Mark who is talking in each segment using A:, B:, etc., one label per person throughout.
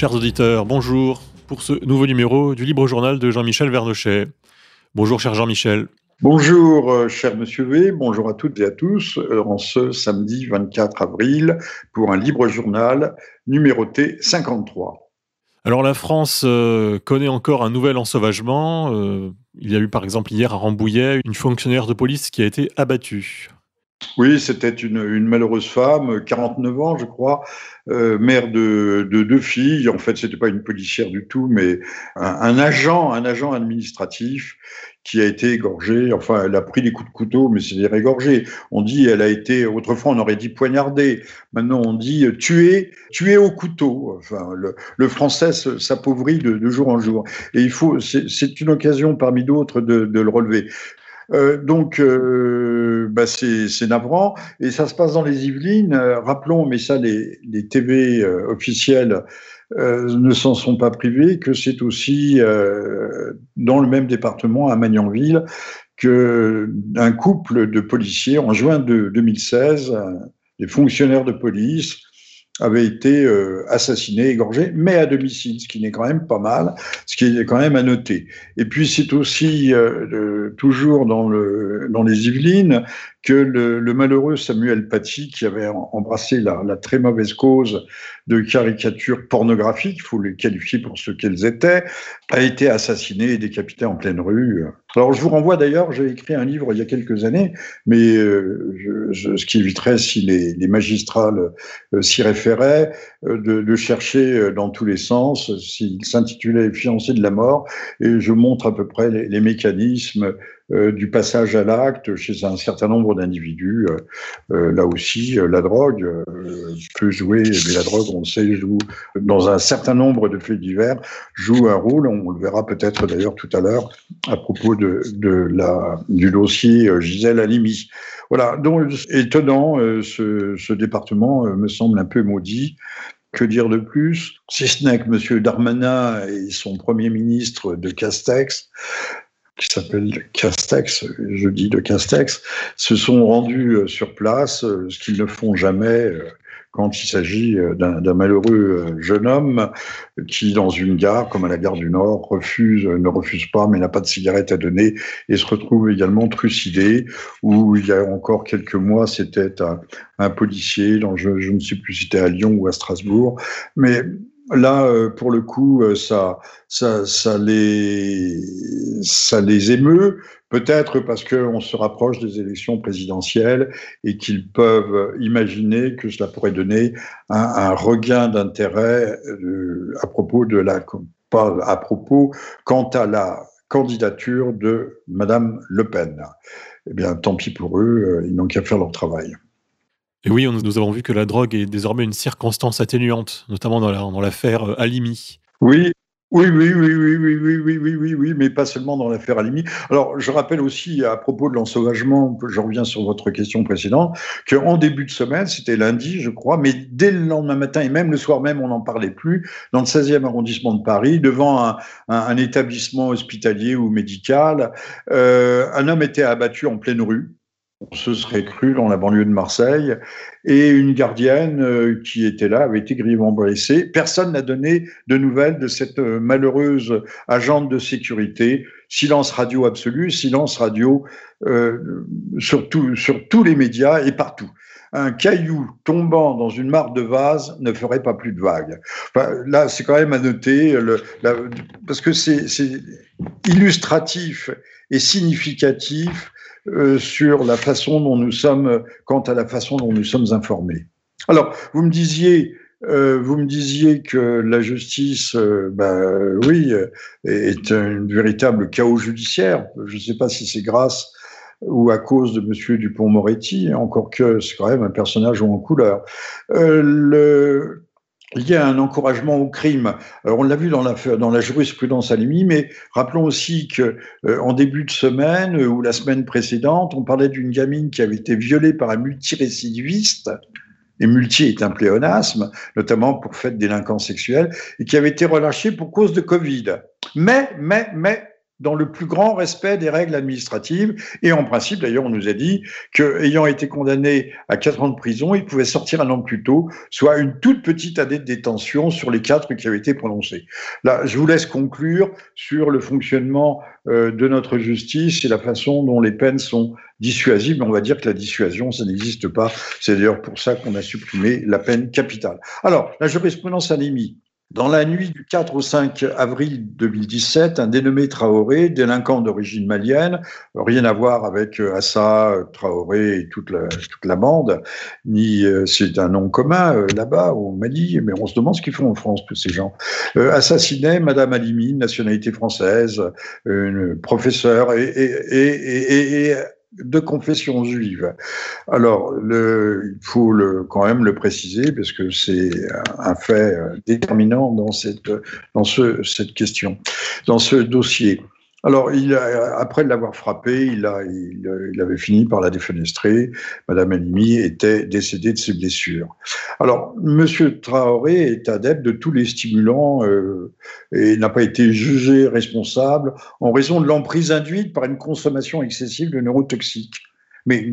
A: Chers auditeurs, bonjour pour ce nouveau numéro du Libre Journal de Jean-Michel Vernochet. Bonjour cher Jean-Michel.
B: Bonjour, euh, cher Monsieur V, bonjour à toutes et à tous, euh, en ce samedi 24 avril pour un libre journal numéroté 53.
A: Alors la France euh, connaît encore un nouvel ensauvagement. il y a eu par exemple hier à Rambouillet une fonctionnaire de police qui a été abattue.
B: Oui, c'était une, malheureuse femme, 49 ans, je crois, mère de, deux filles. En fait, c'était pas une policière du tout, mais un, agent, un agent administratif qui a été égorgée. Enfin, elle a pris des coups de couteau, mais c'est égorgé. On dit, elle a été, autrefois on aurait dit poignardée. Maintenant on dit tuée, tuée au couteau. Enfin, le, français s'appauvrit de, jour en jour. Et il faut, c'est une occasion parmi d'autres de, le relever. Euh, donc, euh, bah c'est navrant. Et ça se passe dans les Yvelines. Euh, rappelons, mais ça, les, TV officiels euh, ne s'en sont pas privés, que c'est aussi dans le même département, à Magnanville, qu'un couple de policiers, en juin de 2016, des fonctionnaires de police, avait été euh, assassiné, égorgé, mais à domicile, ce qui n'est quand même pas mal, ce qui est quand même à noter. Et puis c'est aussi euh, toujours dans, le, dans les Yvelines que le, malheureux Samuel Paty, qui avait embrassé la, la, très mauvaise cause de caricatures pornographiques, il faut les qualifier pour ce qu'elles étaient, a été assassiné et décapité en pleine rue. Alors je vous renvoie d'ailleurs, j'ai écrit un livre il y a quelques années, mais euh, je, ce qui éviterait si les, les magistrats s'y réfèrent euh, de, chercher euh, dans tous les sens, s'il s'intitulait Fiancé de la mort, et je montre à peu près les, mécanismes euh, du passage à l'acte chez un certain nombre d'individus. là aussi, la drogue peut jouer, mais la drogue, on le sait, joue dans un certain nombre de faits divers, joue un rôle. On le verra peut-être d'ailleurs tout à l'heure à propos de, du dossier Gisèle Halimi. Voilà, donc étonnant, ce, ce, département me semble un peu maudit. Que dire de plus? Si ce n'est que M. Darmanin et son Premier ministre de Castex, qui s'appelle Castex, je dis de Castex, se sont rendus euh, sur place, euh, ce qu'ils ne font jamais euh, quand il s'agit d'un malheureux jeune homme qui, dans une gare, comme à la gare du Nord, refuse, ne refuse pas, mais n'a pas de cigarette à donner, et se retrouve également trucidé, où il y a encore quelques mois, c'était un, policier, dont je, je, ne sais plus si c'était à Lyon ou à Strasbourg, mais là, euh, pour le coup, ça, ça, ça, les, ça les émeut, Peut-être parce qu'on se rapproche des élections présidentielles et qu'ils peuvent imaginer que cela pourrait donner un, regain d'intérêt euh, à propos de la pas à propos quant à la candidature de Madame Le Pen. Eh bien, tant pis pour eux, euh, ils n'ont qu'à faire leur travail.
A: Et oui, nous avons vu que la drogue est désormais une circonstance atténuante, notamment dans l'affaire euh, Alimi.
B: Oui, oui, oui, oui, oui, oui, oui, oui, oui, oui, oui, mais pas seulement dans l'affaire Alimi. Alors, je rappelle aussi, à propos de l'ensauvagement, je reviens sur votre question précédente, qu'en début de semaine, c'était lundi, je crois, mais dès le lendemain matin et même le soir même, on n'en parlait plus, dans le 16e arrondissement de Paris, devant un, établissement hospitalier ou médical, euh, un homme était abattu en pleine rue, on se serait cru dans la banlieue de Marseille, et une gardienne euh, qui était là avait été grièvement blessée. Personne n'a donné de nouvelles de cette euh, malheureuse agente de sécurité. Silence radio absolu, silence radio euh, sur, sur tous les médias et partout. Un caillou tombant dans une mare de vase ne ferait pas plus de vagues. Enfin, là, c'est quand même à noter, le, parce que c'est illustratif et significatif euh, sur la façon dont nous sommes, quant à la façon dont nous sommes informés. Alors, vous me disiez, euh, vous me disiez que la justice, euh, ben, oui, est un véritable chaos judiciaire. Je ne sais pas si c'est grâce ou à cause de Monsieur Dupont-Moretti, encore que c'est quand même un personnage en couleur. le, il y a un encouragement au crime. Alors, on l'a vu dans la, dans la jurisprudence mais rappelons aussi que euh, en début de semaine euh, ou la semaine précédente, on parlait d'une gamine qui avait été violée par un multirécidiviste. Et multi est un pléonasme, notamment pour fait de délinquance sexuelle, et qui avait été relâchée pour cause de Covid. Mais, mais, mais, dans le plus grand respect des règles administratives. Et en principe, d'ailleurs, on nous a dit qu'ayant été condamné à quatre ans de prison, il pouvait sortir un an plus tôt, soit une toute petite année de détention sur les quatre qui avaient été prononcés. Là, je vous laisse conclure sur le fonctionnement euh, de notre justice et la façon dont les peines sont dissuasives. Mais on va dire que la dissuasion, ça n'existe pas. C'est d'ailleurs pour ça qu'on a supprimé la peine capitale. Alors, la jurisprudence anémie. Dans la nuit du 4 au 5 avril 2017, un dénommé Traoré, délinquant d'origine malienne, rien à voir avec euh, Assa, Traoré et toute la, toute la bande, ni euh, c'est un nom commun euh, là-bas au Mali, mais on se demande ce qu'ils font en France tous ces gens. assassinait Madame Alimi, nationalité française, une professeure et, et, et, et de confession juive. Alors, il faut quand même le préciser parce que c'est un fait déterminant dans cette, dans ce, cette question, dans ce dossier. Alors, il après l'avoir frappé, il, a, il, avait fini par la défenestrer. Madame Animi était décédée de ses blessures. Alors, Monsieur Traoré est adepte de tous les stimulants euh, et n'a pas été jugé responsable en raison de l'emprise induite par une consommation excessive de neurotoxiques. Mais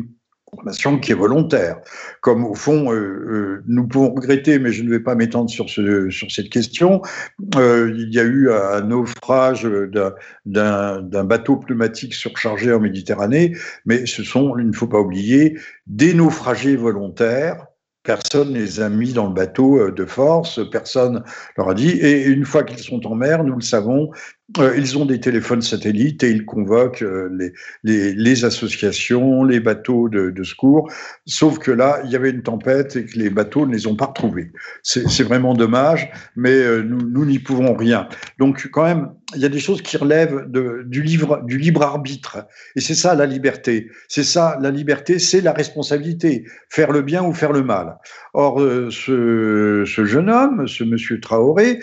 B: qui est volontaire. Comme au fond, euh, euh, nous pouvons regretter, mais je ne vais pas m'étendre sur cette question, euh, il y a eu un naufrage d'un bateau pneumatique surchargé en Méditerranée, mais ce sont, il ne faut pas oublier, des naufragés volontaires Personne ne les a mis dans le bateau de force, personne leur a dit. Et une fois qu'ils sont en mer, nous le savons, euh, ils ont des téléphones satellites et ils convoquent euh, les, les, les, associations, les bateaux de, de, secours. Sauf que là, il y avait une tempête et que les bateaux ne les ont pas retrouvés. C'est vraiment dommage, mais euh, nous n'y pouvons rien. Donc quand même, il y a des choses qui relèvent du, livre, du libre arbitre. Et c'est ça la liberté. C'est ça la liberté, c'est la responsabilité. Faire le bien ou faire le mal. Or, ce, ce jeune homme, ce monsieur Traoré,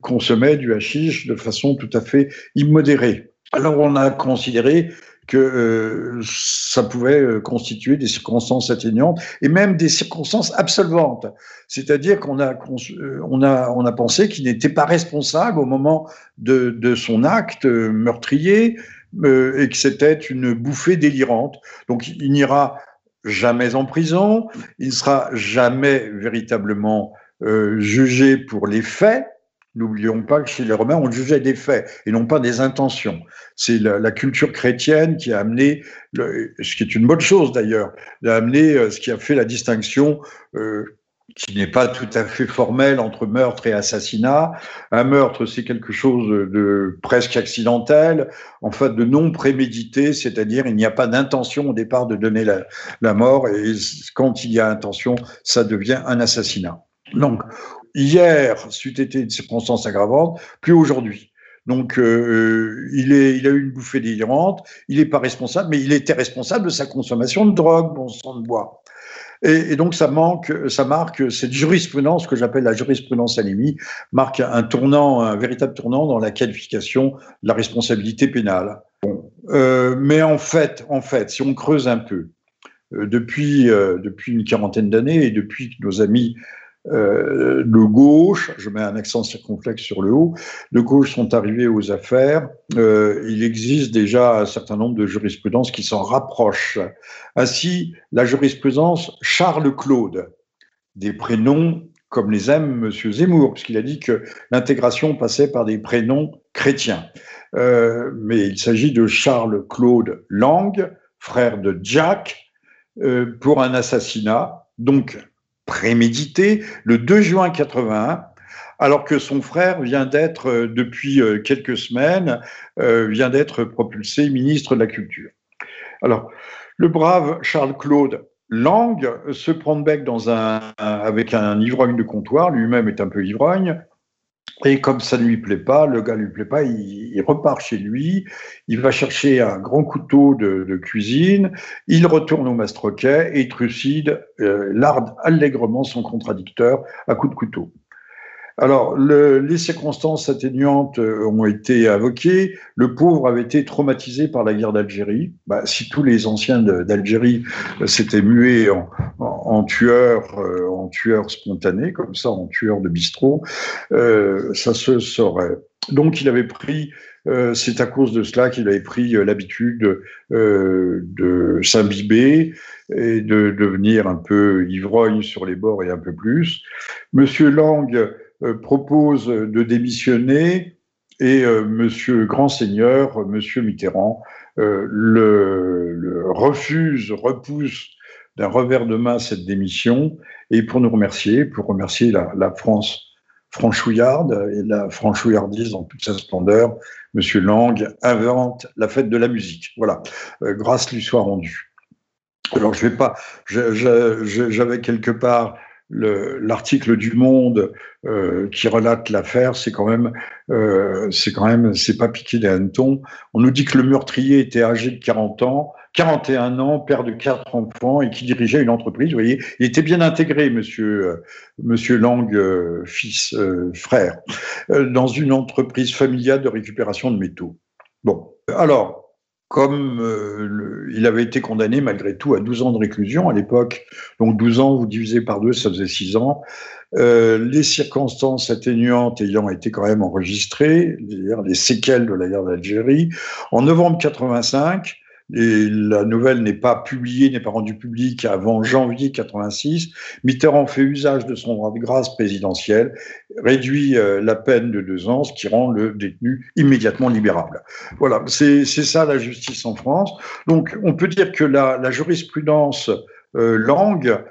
B: consommait du hashish de façon tout à fait immodéré. Alors on a considéré que euh, ça pouvait euh, constituer des circonstances atténuantes et même des circonstances absolvantes. C'est-à-dire qu'on a, euh, on a, on a pensé qu'il n'était pas responsable au moment de, de son acte meurtrier et que c'était une bouffée délirante. Donc il n'ira jamais en prison, il ne sera jamais véritablement jugé pour les faits, N'oublions pas que chez les Romains, on jugeait des faits et non pas des intentions. C'est la, culture chrétienne qui a amené, ce qui est une bonne chose d'ailleurs, a amené euh, ce qui a fait la distinction euh, qui n'est pas tout à fait formelle entre meurtre et assassinat. Un meurtre, c'est quelque chose de presque accidentel, en fait de non prémédité, c'est-à-dire il n'y a pas d'intention au départ de donner la, la mort et quand il y a intention, ça devient un assassinat. Donc, hier, c'eût été une circonstance aggravante, plus aujourd'hui. Donc, euh, il, est, il a eu une bouffée délirante, il n'est pas responsable, mais il était responsable de sa consommation de drogue, bon sang de bois. Et, donc, ça, marque cette jurisprudence que j'appelle la jurisprudence anémie, marque un tournant, un véritable tournant dans la qualification de la responsabilité pénale. Euh, mais en fait, en fait, si on creuse un peu, euh, depuis, euh, depuis une quarantaine d'années et depuis que nos amis euh, de gauche, je mets un accent circonflexe sur le haut, de gauche sont arrivés aux affaires. Euh, il existe déjà un certain nombre de jurisprudences qui s'en rapprochent. Ainsi, la jurisprudence Charles-Claude, des prénoms comme les aime M. Zemmour, puisqu'il a dit que l'intégration passait par des prénoms chrétiens. Euh, mais il s'agit de Charles-Claude Lang, frère de Jack, euh, pour un assassinat, donc prémédité le 2 juin 81, alors que son frère vient d'être, euh, depuis euh, quelques semaines, euh, vient d'être propulsé ministre de la Culture. Alors, le brave Charles-Claude Lang se prend de bec avec un ivrogne de comptoir, lui-même est un peu ivrogne, et comme ça ne lui plaît pas, le gars ne lui plaît pas, il, repart chez lui, il va chercher un grand couteau de, cuisine, il retourne au mastroquet et trucide, euh, larde allègrement son contradicteur à coups de couteau. Alors, les circonstances atténuantes euh, ont été invoquées. Le pauvre avait été traumatisé par la guerre d'Algérie. Bah, si tous les anciens d'Algérie euh, s'étaient mués en, tueurs, euh, en tueurs spontanés, comme ça, en tueurs de bistrot, ça se saurait. Donc, il avait pris c'est à cause de cela qu'il avait pris l'habitude de s'imbiber et de devenir un peu ivrogne sur les bords et un peu plus. Monsieur Lang euh, propose de démissionner et euh, Monsieur Grand Seigneur, Monsieur Mitterrand, euh, le, refuse, repousse d'un revers de main cette démission et pour nous remercier, pour remercier la, France franchouillarde et la franchouillardise dans toute sa splendeur, Monsieur Lang invente la fête de la musique. Voilà, grâce lui soit rendue. Alors je vais pas, j'avais quelque part l'article du Monde euh, qui relate l'affaire, c'est quand même, euh, c'est quand même, c'est pas piqué des hannetons. On nous dit que le meurtrier était âgé de 40 ans, 41 ans, père de quatre enfants et qui dirigeait une entreprise. Vous voyez, il était bien intégré, Monsieur, euh, Monsieur Lang, fils, frère, dans une entreprise familiale de récupération de métaux. Bon, alors comme euh, il avait été condamné malgré tout à 12 ans de réclusion à l'époque. Donc 12 ans, vous divisez par deux, ça faisait 6 ans. Euh, les circonstances atténuantes ayant été quand même enregistrées, les séquelles de la guerre d'Algérie. En novembre 85, et la nouvelle n'est pas publiée, n'est pas rendue publique avant janvier 86. Mitterrand fait usage de son droit de grâce présidentiel, réduit euh, la peine de deux ans, ce qui rend le détenu immédiatement libérable. Voilà, c'est ça la justice en France. Donc, on peut dire que la, jurisprudence euh, langue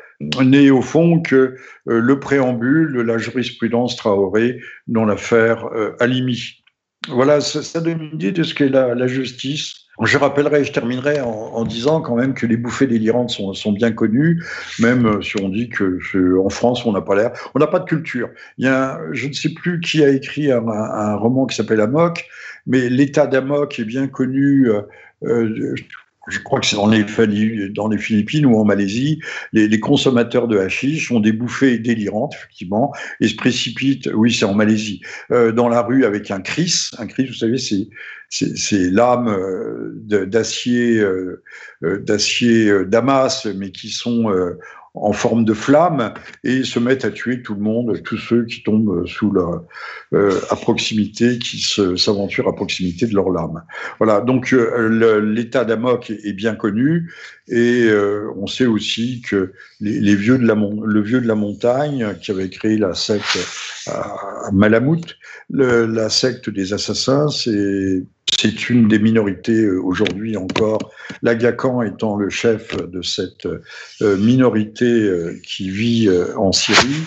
B: n'est au fond que euh, le préambule de la jurisprudence Traoré dans l'affaire euh, Alimi. Voilà, ça, ça, donne une idée de ce qu'est la, la justice je rappellerai, je terminerai en, disant quand même que les bouffées délirantes sont, sont bien connues, même euh, si on dit que en France on n'a pas l'air, on n'a pas de culture. Il y a, je ne sais plus qui a écrit un, un roman qui s'appelle Amok, mais l'état d'Amok est bien connu. Euh, euh je crois que c'est dans les, Philippines ou en Malaisie, les, les, consommateurs de hashish ont des bouffées délirantes, effectivement, et se précipitent, oui, c'est en Malaisie, euh, dans la rue avec un cris. Un cris, vous savez, c'est ces lames euh, d'acier, euh, euh, d'acier Damas, mais qui sont en forme de flamme et se mettent à tuer tout le monde, tous ceux qui tombent sous leur, à proximité, qui s'aventurent à proximité de leur lame. Voilà, donc l'état d'Amok est, bien connu et on sait aussi que les, vieux de la le vieux de la montagne qui avait créé la secte à Malamute, la secte des assassins, c'est c'est une des minorités euh, aujourd'hui encore, l'Agacan étant le chef de cette euh, minorité euh, qui vit en Syrie.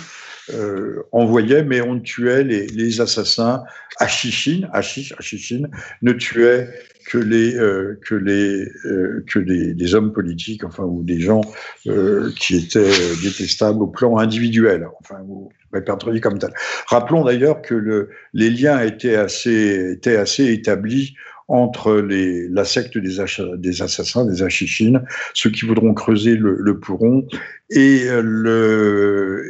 B: envoyait, mais on tuait les, assassins à Chichine, à ne tuait que les que les que des hommes politiques, enfin ou des gens qui étaient détestables au plan individuel, enfin ou Rappelons d'ailleurs que le, les liens étaient assez établis entre la secte des, assassins, des achichines, ceux qui voudront creuser le, le,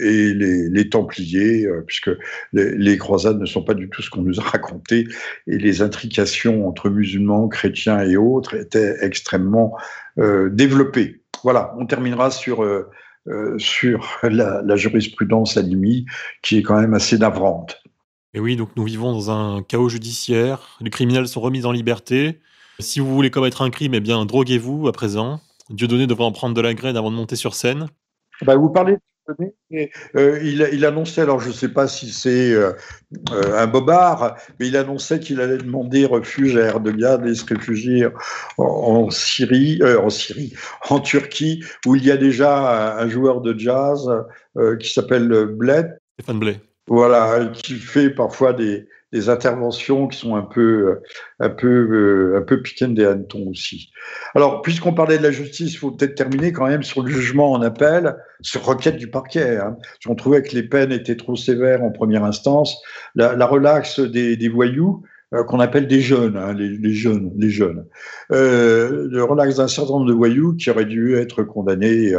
B: et les, Templiers, euh, puisque les, les, croisades ne sont pas du tout ce qu'on nous a raconté, et les intrications entre musulmans, chrétiens et autres étaient extrêmement euh, développées. Voilà, on terminera sur... Euh, euh sur la, la jurisprudence Alimi, qui est quand même assez navrante.
A: Et oui, donc nous vivons dans un chaos judiciaire. Les criminels sont remis en liberté. Si vous voulez commettre un crime, eh bien, droguez-vous à présent. Dieudonné devrait en prendre de la graine avant de monter sur scène.
B: Bah, vous parlez de Euh, il, annonçait, alors je ne sais pas si c'est euh, euh, un bobard, mais il annonçait qu'il allait demander refuge à Erdogan et se réfugier en, Syrie, en Syrie, en Turquie, où il y a déjà un, joueur de jazz qui s'appelle Bled.
A: Stéphane Blais.
B: Voilà, qui fait parfois des, des interventions qui sont un peu, euh, un peu, euh, un peu piquantes des hannetons aussi. Alors, puisqu'on parlait de la justice, il faut peut-être terminer quand même sur le jugement en appel, sur requête du parquet. Hein. On trouvait que les peines étaient trop sévères en première instance. La, la relaxe des, des voyous, qu'on appelle des jeunes, hein, les, jeunes, les jeunes, le relax d'un certain nombre de voyous qui auraient dû être condamnés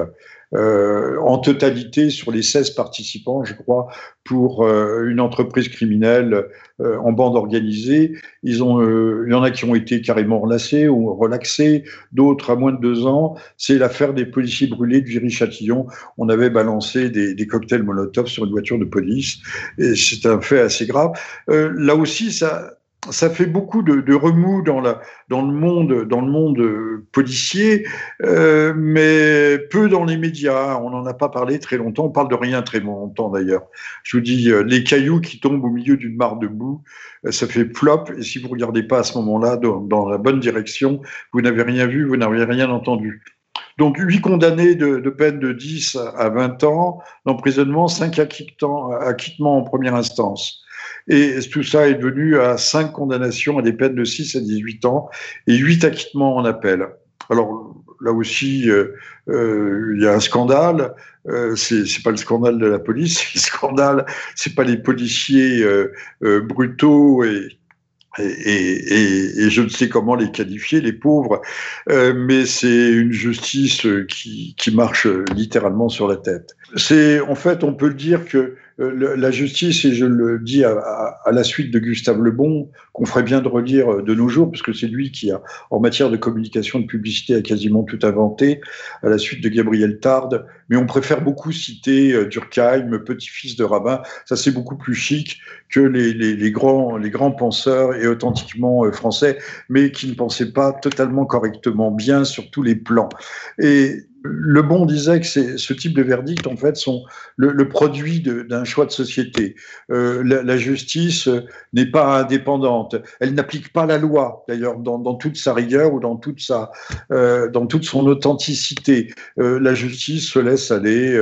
B: euh, en totalité sur les 16 participants, je crois, pour euh, une entreprise criminelle euh, en bande organisée. Ils ont, il y en a qui ont été carrément relâchés ou relaxés, d'autres à moins de deux ans. C'est l'affaire des policiers brûlés de Viry-Châtillon. On avait balancé des, des, cocktails Molotov sur une voiture de police, et c'est un fait assez grave. là aussi, ça, ça fait beaucoup de, remous dans, le monde, dans le monde policier, euh, mais peu dans les médias. On n'en a pas parlé très longtemps. On parle de rien très longtemps d'ailleurs. Je vous dis, euh, les cailloux qui tombent au milieu d'une mare de boue, euh, ça fait plop. Et si vous regardez pas à ce moment-là dans, la bonne direction, vous n'avez rien vu, vous n'avez rien entendu. Donc, huit condamnés de, de, peine de 10 à 20 ans d'emprisonnement, cinq acquittements en première instance. Et tout ça est devenu à cinq condamnations à des peines de 6 à 18 ans et huit acquittements en appel. Alors là aussi, euh, euh, il y a un scandale. Euh, c'est pas le scandale de la police, le scandale, c'est pas les policiers euh, brutaux et, je ne sais comment les qualifier, les pauvres, mais c'est une justice qui, qui marche littéralement sur la tête. C'est en fait, on peut le dire que euh, la justice, et je le dis à, la suite de Gustave Lebon, qu'on ferait bien de relire euh, de nos jours, parce que c'est lui qui a, en matière de communication, de publicité, a quasiment tout inventé, à la suite de Gabriel Tarde. Mais on préfère beaucoup citer euh, Durkheim, petit-fils de rabbin. Ça, c'est beaucoup plus chic que les, les, grands, les grands penseurs et authentiquement français, mais qui ne pensaient pas totalement correctement bien sur tous les plans. Et le Bon disait que ce type de verdict, en fait, sont le, produit d'un choix de société. Euh, la, justice n'est pas indépendante. Elle n'applique pas la loi, d'ailleurs, dans, toute sa rigueur ou dans toute, sa, euh, dans toute son authenticité. Euh, la justice se laisse aller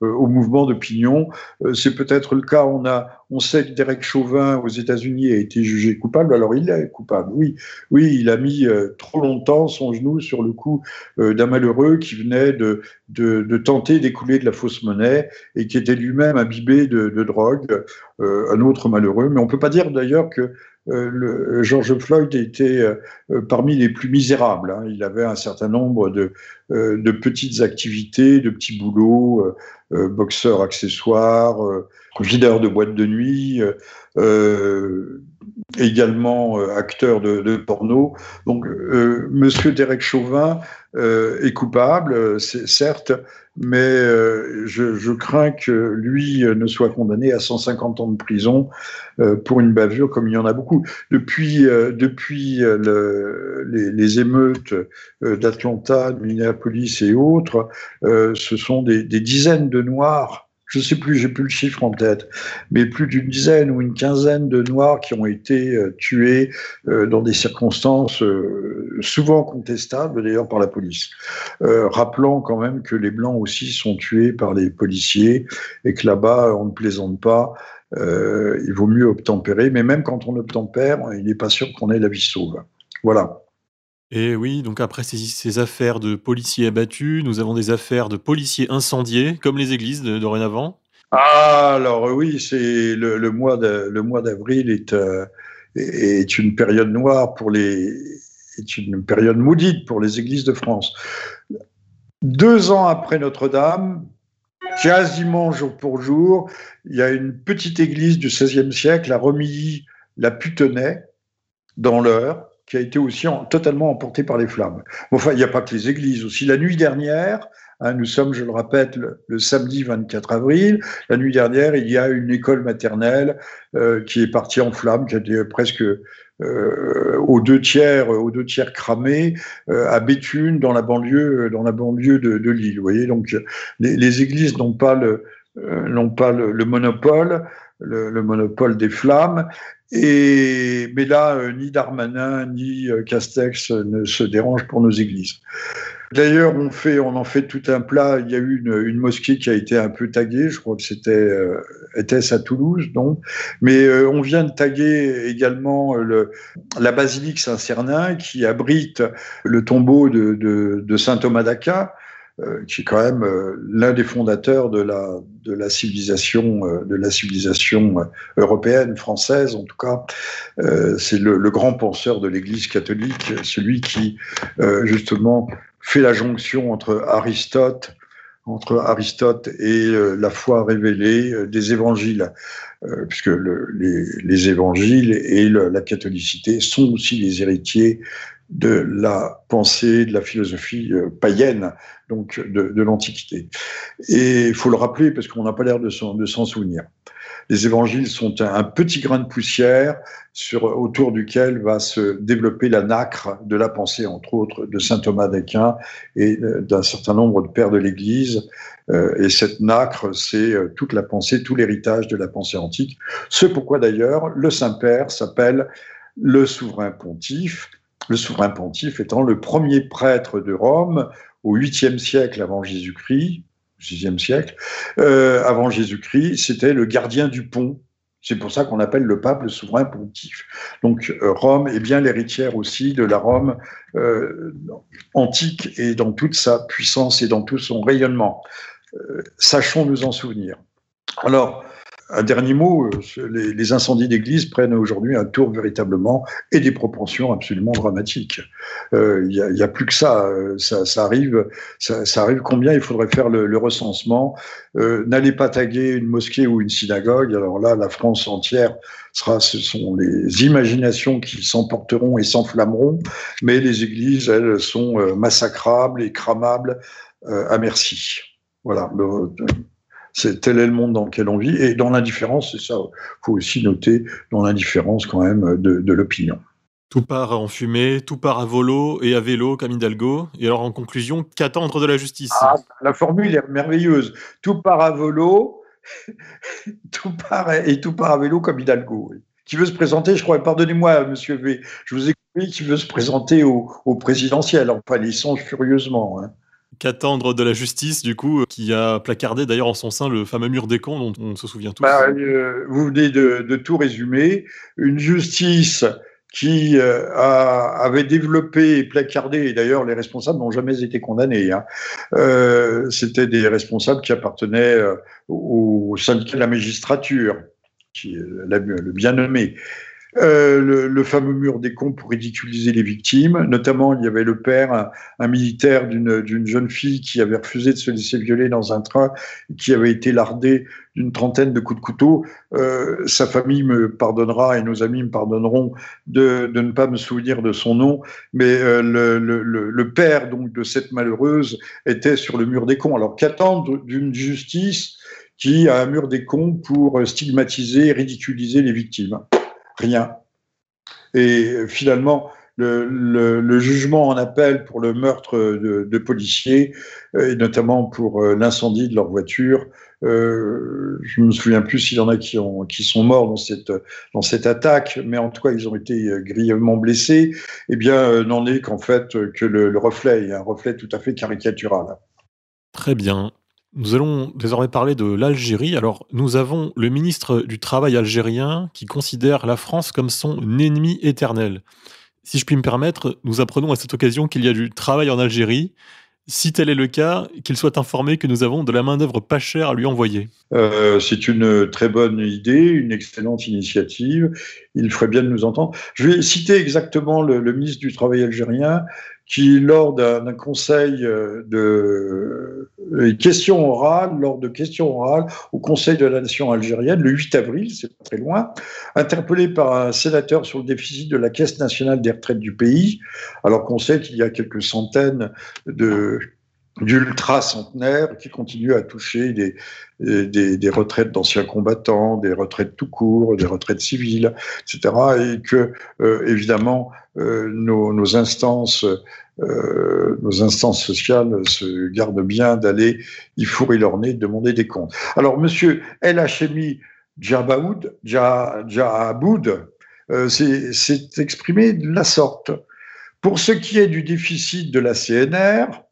B: au mouvement d'opinion. C'est peut-être le cas, on a on sait que Derek Chauvin aux États-Unis a été jugé coupable. Alors il est coupable, oui. Oui, il a mis euh, trop longtemps son genou sur le cou euh, d'un malheureux qui venait de, de, tenter d'écouler de la fausse monnaie et qui était lui-même imbibé de, drogue, euh, un autre malheureux. Mais on peut pas dire d'ailleurs que le, George Floyd était parmi les plus misérables. Hein. Il avait un certain nombre de, petites activités, de petits boulots, boxeur accessoire, videur de boîte de nuit, euh, euh, également euh, acteur de, porno. Donc, Monsieur Derek Chauvin est coupable, certes, mais je, crains que lui ne soit condamné à 150 ans de prison pour une bavure, comme il y en a beaucoup. Depuis, depuis les, les, émeutes d'Atlanta, de Minneapolis et autres, ce sont des, des dizaines de Noirs je sais plus, j'ai plus le chiffre en tête, mais plus d'une dizaine ou une quinzaine de Noirs qui ont été euh, tués euh, dans des circonstances euh, souvent contestables, d'ailleurs par la police. rappelant quand même que les Blancs aussi sont tués par les policiers et que là-bas, on ne plaisante pas. il vaut mieux obtempérer, mais même quand on obtempère, il n'est pas sûr qu'on ait la vie sauve. Voilà.
A: Et oui, donc après ces, affaires de policiers abattus, nous avons des affaires de policiers incendiés, comme les églises dorénavant.
B: Ah, alors oui, c'est le, mois d'avril est, euh, est une période noire pour les est une période maudite pour les églises de France. Deux ans après Notre-Dame, quasiment jour pour jour, il y a une petite église du XVIe siècle à Romilly-la-Putenay, dans l'Eure, qui a été aussi totalement emporté par les flammes. enfin, il n'y a pas que les églises. Aussi, la nuit dernière, hein, nous sommes, je le répète, le, samedi 24 avril. La nuit dernière, il y a une école maternelle euh, qui est partie en flammes, qui a été presque euh, aux deux tiers, aux deux tiers cramés euh, à Béthune, dans la banlieue, dans la banlieue de, de Lille. Vous voyez, donc les, les églises n'ont pas le euh, n'ont pas le, le monopole, le, le, monopole des flammes, et, mais là, euh, ni Darmanin ni euh, Castex ne se dérangent pour nos églises. D'ailleurs, on, on en fait tout un plat. Il y a eu une, mosquée qui a été un peu taguée. Je crois que c'était euh, à Toulouse, non Mais on vient de taguer également le, la basilique Saint-Cernin qui abrite le tombeau de, de saint Thomas d'Aquin. Qui est quand même l'un des fondateurs de la, de la civilisation, de la civilisation européenne, française en tout cas. C'est le, le, grand penseur de l'Église catholique, celui qui justement fait la jonction entre Aristote, entre Aristote et la foi révélée des évangiles. Euh, puisque le, les, les, évangiles et la catholicité sont aussi les héritiers de la pensée, de la philosophie euh, païenne, donc de, l'Antiquité. Et il faut le rappeler parce qu'on n'a pas l'air de s'en souvenir. Les évangiles sont un, petit grain de poussière sur, autour duquel va se développer la nacre de la pensée, entre autres, de saint Thomas d'Aquin et euh, d'un certain nombre de pères de l'Église, euh, et cette nacre, c'est toute la pensée, tout l'héritage de la pensée antique. Ce pourquoi d'ailleurs le Saint-Père s'appelle le souverain pontife, le souverain pontife étant le premier prêtre de Rome au 8e siècle avant Jésus-Christ, 6e siècle, euh, avant Jésus-Christ, c'était le gardien du pont. C'est pour ça qu'on appelle le pape le souverain pontife. Donc euh, Rome est bien l'héritière aussi de la Rome euh, antique et dans toute sa puissance et dans tout son rayonnement. Sachons nous en souvenir. Alors, un dernier mot, euh, les, incendies d'église prennent aujourd'hui un tour véritablement et des proportions absolument dramatiques. Il euh, n'y a, plus que ça. Ça, arrive, ça, arrive combien? Il faudrait faire le, recensement. N'allez pas taguer une mosquée ou une synagogue. Alors là, la France entière sera. Ce sont les imaginations qui s'emporteront et s'enflammeront. Mais les églises, elles, sont massacrables et cramables à merci. Voilà, c'est tel est le monde dans lequel on vit. Et dans l'indifférence, c'est ça, il faut aussi noter dans l'indifférence quand même de, l'opinion.
A: Tout part en fumée, tout part à volo et à vélo comme Hidalgo. Et alors en conclusion, qu'attendre de la justice?
B: Ah, La formule est merveilleuse. Tout part à volo tout part et tout part à vélo comme Hidalgo. Qui veut se présenter, je crois, pardonnez-moi, monsieur V, je vous ai compris, qui veut se présenter au, présidentiel. Enfin, il songe furieusement. Hein
A: qu'attendre de la justice, du coup, qui a placardé d'ailleurs en son sein le fameux mur des cons dont on se souvient tous.
B: Bah, euh, vous venez de, tout résumer. Une justice qui euh, avait développé et placardé, et d'ailleurs les responsables n'ont jamais été condamnés. Hein. Euh, C'était des responsables qui appartenaient au syndicat de la magistrature, qui est le bien nommé. Euh, le, fameux mur des cons pour ridiculiser les victimes. Notamment, il y avait le père, un, militaire d'une jeune fille qui avait refusé de se laisser violer dans un train, qui avait été lardé d'une trentaine de coups de couteau. Euh, sa famille me pardonnera et nos amis me pardonneront de, de ne pas me souvenir de son nom, mais euh, le, le, le, père donc de cette malheureuse était sur le mur des cons. Alors qu'attendre d'une justice qui a un mur des cons pour stigmatiser, ridiculiser les victimes? Rien. Et finalement, le, jugement en appel pour le meurtre de, policiers, euh, et notamment pour euh, l'incendie de leur voiture, euh, je ne me souviens plus s'il y en a qui, ont, qui sont morts dans cette, dans cette attaque, mais en tout cas, ils ont été grièvement blessés, eh bien, n'en est qu'en fait que le, le reflet, un reflet tout à fait caricatural.
A: Très bien. Nous allons désormais parler de l'Algérie. Alors, nous avons le ministre du Travail algérien qui considère la France comme son ennemi éternel. Si je puis me permettre, nous apprenons à cette occasion qu'il y a du travail en Algérie. Si tel est le cas, qu'il soit informé que nous avons de la main-d'œuvre pas chère à lui envoyer.
B: Euh, c'est une très bonne idée, une excellente initiative. Il ferait bien de nous entendre. Je vais citer exactement le, le ministre du Travail algérien qui, lors d'un conseil euh, de euh, questions orales, lors de questions orales au Conseil de la Nation algérienne, le 8 avril, c'est pas très loin, interpellé par un sénateur sur le déficit de la Caisse nationale des retraites du pays, alors qu'on sait qu'il y a quelques centaines de d'ultra centenaires qui continuent à toucher des, des, des retraites d'anciens combattants, des retraites tout court, des retraites civiles, etc. Et que, euh, évidemment, euh, nos, nos, instances, euh, nos instances sociales se gardent bien d'aller y fourrer leur nez, demander des comptes. Alors, Monsieur El Hachemi Djabaoud, Djaboud, euh, s'est exprimé de la sorte. Pour ce qui est du déficit de la CNR,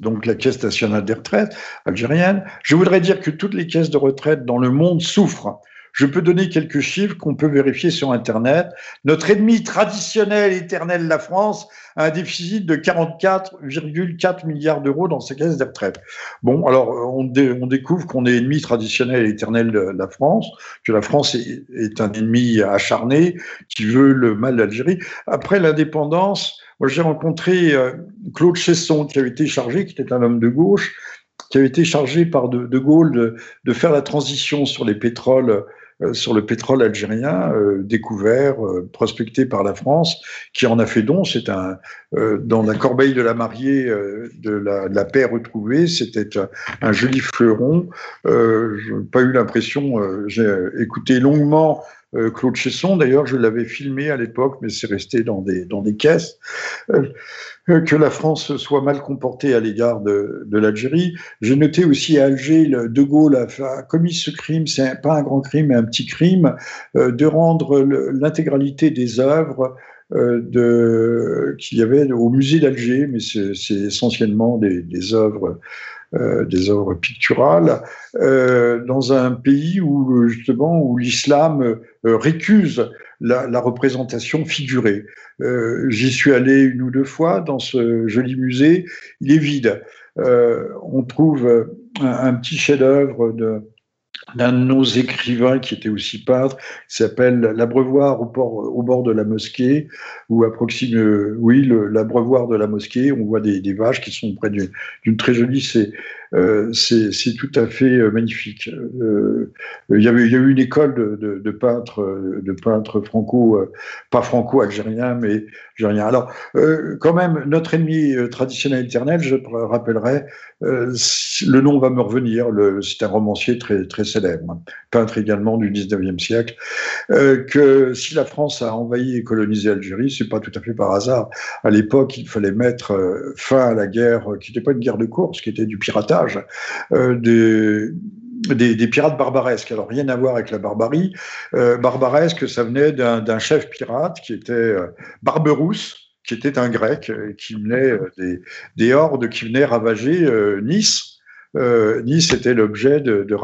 B: donc la Caisse nationale des retraites algérienne, je voudrais dire que toutes les caisses de retraite dans le monde souffrent Je peux donner quelques chiffres qu'on peut vérifier sur Internet. Notre ennemi traditionnel, éternel, la France, a un déficit de 44,4 milliards d'euros dans ses caisses de retraite. Bon, alors on, on découvre qu'on est ennemi traditionnel et éternel de la France, que la France est, est un ennemi acharné qui veut le mal d'Algérie. Après l'indépendance, moi j'ai rencontré euh, Claude Chesson qui avait été chargé, qui était un homme de gauche, qui avait été chargé par De, Gaulle de, faire la transition sur les pétroles, euh, sur le pétrole algérien euh, découvert, prospecté par la France, qui en a fait don. C'est un dans la corbeille de la mariée de la, de, la, paix retrouvée. C'était un, joli fleuron. Je n'ai pas eu l'impression. J'ai écouté longuement Claude Chesson, d'ailleurs, je l'avais filmé à l'époque, mais c'est resté dans des, dans des caisses. Euh, que la France soit mal comportée à l'égard de, l'Algérie. J'ai noté aussi à Alger, De Gaulle a, commis ce crime, c'est pas un grand crime, mais un petit crime, euh, de rendre l'intégralité des œuvres euh, qu'il y avait au musée d'Alger, mais c'est essentiellement des, des œuvres euh, des œuvres picturales, euh, dans un pays où justement où l'islam euh, récuse la, la, représentation figurée. J'y suis allé une ou deux fois dans ce joli musée. Il est vide. on trouve un petit chef-d'œuvre de d'un de nos écrivains qui était aussi peintre, s'appelle L'Abreuvoir au, au, bord de la mosquée, ou à proximité, oui, l'Abreuvoir de la mosquée, on voit des, des vaches qui sont près d'une très jolie, euh, c'est tout à fait euh, magnifique. Euh, il, y avait, a eu une école de, peintres, de peintres franco, pas franco-algériens, mais algériens. Alors, quand même, notre ennemi traditionnel éternel, je rappellerai, le nom va me revenir, c'est un romancier très, très célèbre, peintre également du 19e siècle, que si la France a envahi et colonisé l'Algérie, c'est pas tout à fait par hasard. À l'époque, il fallait mettre fin à la guerre, qui n'était pas une guerre de course, qui était du piratage euh, des, pirates barbaresques. Alors rien à voir avec la barbarie. Euh, barbaresque, ça venait d'un chef pirate qui était euh, Barberousse, qui était un grec, qui venait des, des, hordes qui venaient ravager Nice. nice était l'objet de, de.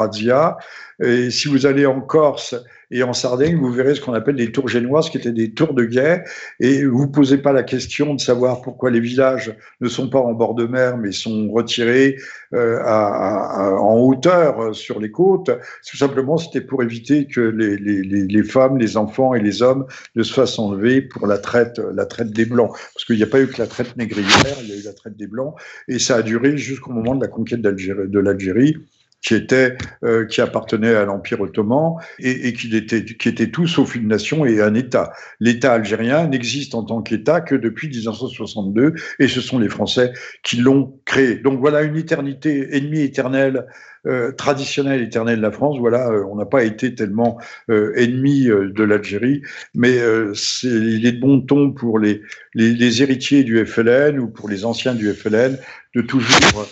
B: Et si vous allez en Corse et en Sardaigne, vous verrez ce qu'on appelle des tours génoises, qui étaient des tours de guet. Et vous ne posez pas la question de savoir pourquoi les villages ne sont pas en bord de mer, mais sont retirés euh, à, en hauteur euh, sur les côtes. Tout simplement, c'était pour éviter que les, les, les, femmes, les enfants et les hommes ne se fassent enlever pour la traite, la traite des Blancs. Parce qu'il n'y a pas eu que la traite négrière, il y a eu la traite des Blancs. Et ça a duré jusqu'au moment de la conquête de l'Algérie qui était euh, qui appartenait à l'Empire ottoman et, et qui était qui était tout sauf une nation et un État. L'État algérien n'existe en tant qu'État que depuis 1962 et ce sont les Français qui l'ont créé. Donc voilà une éternité ennemie éternelle. Euh, traditionnelle éternelle de la France, voilà, euh, on n'a pas été tellement euh, ennemi de l'Algérie, mais c'est, il est de bon ton pour les, les, les héritiers du FLN ou pour les anciens du FLN de toujours euh,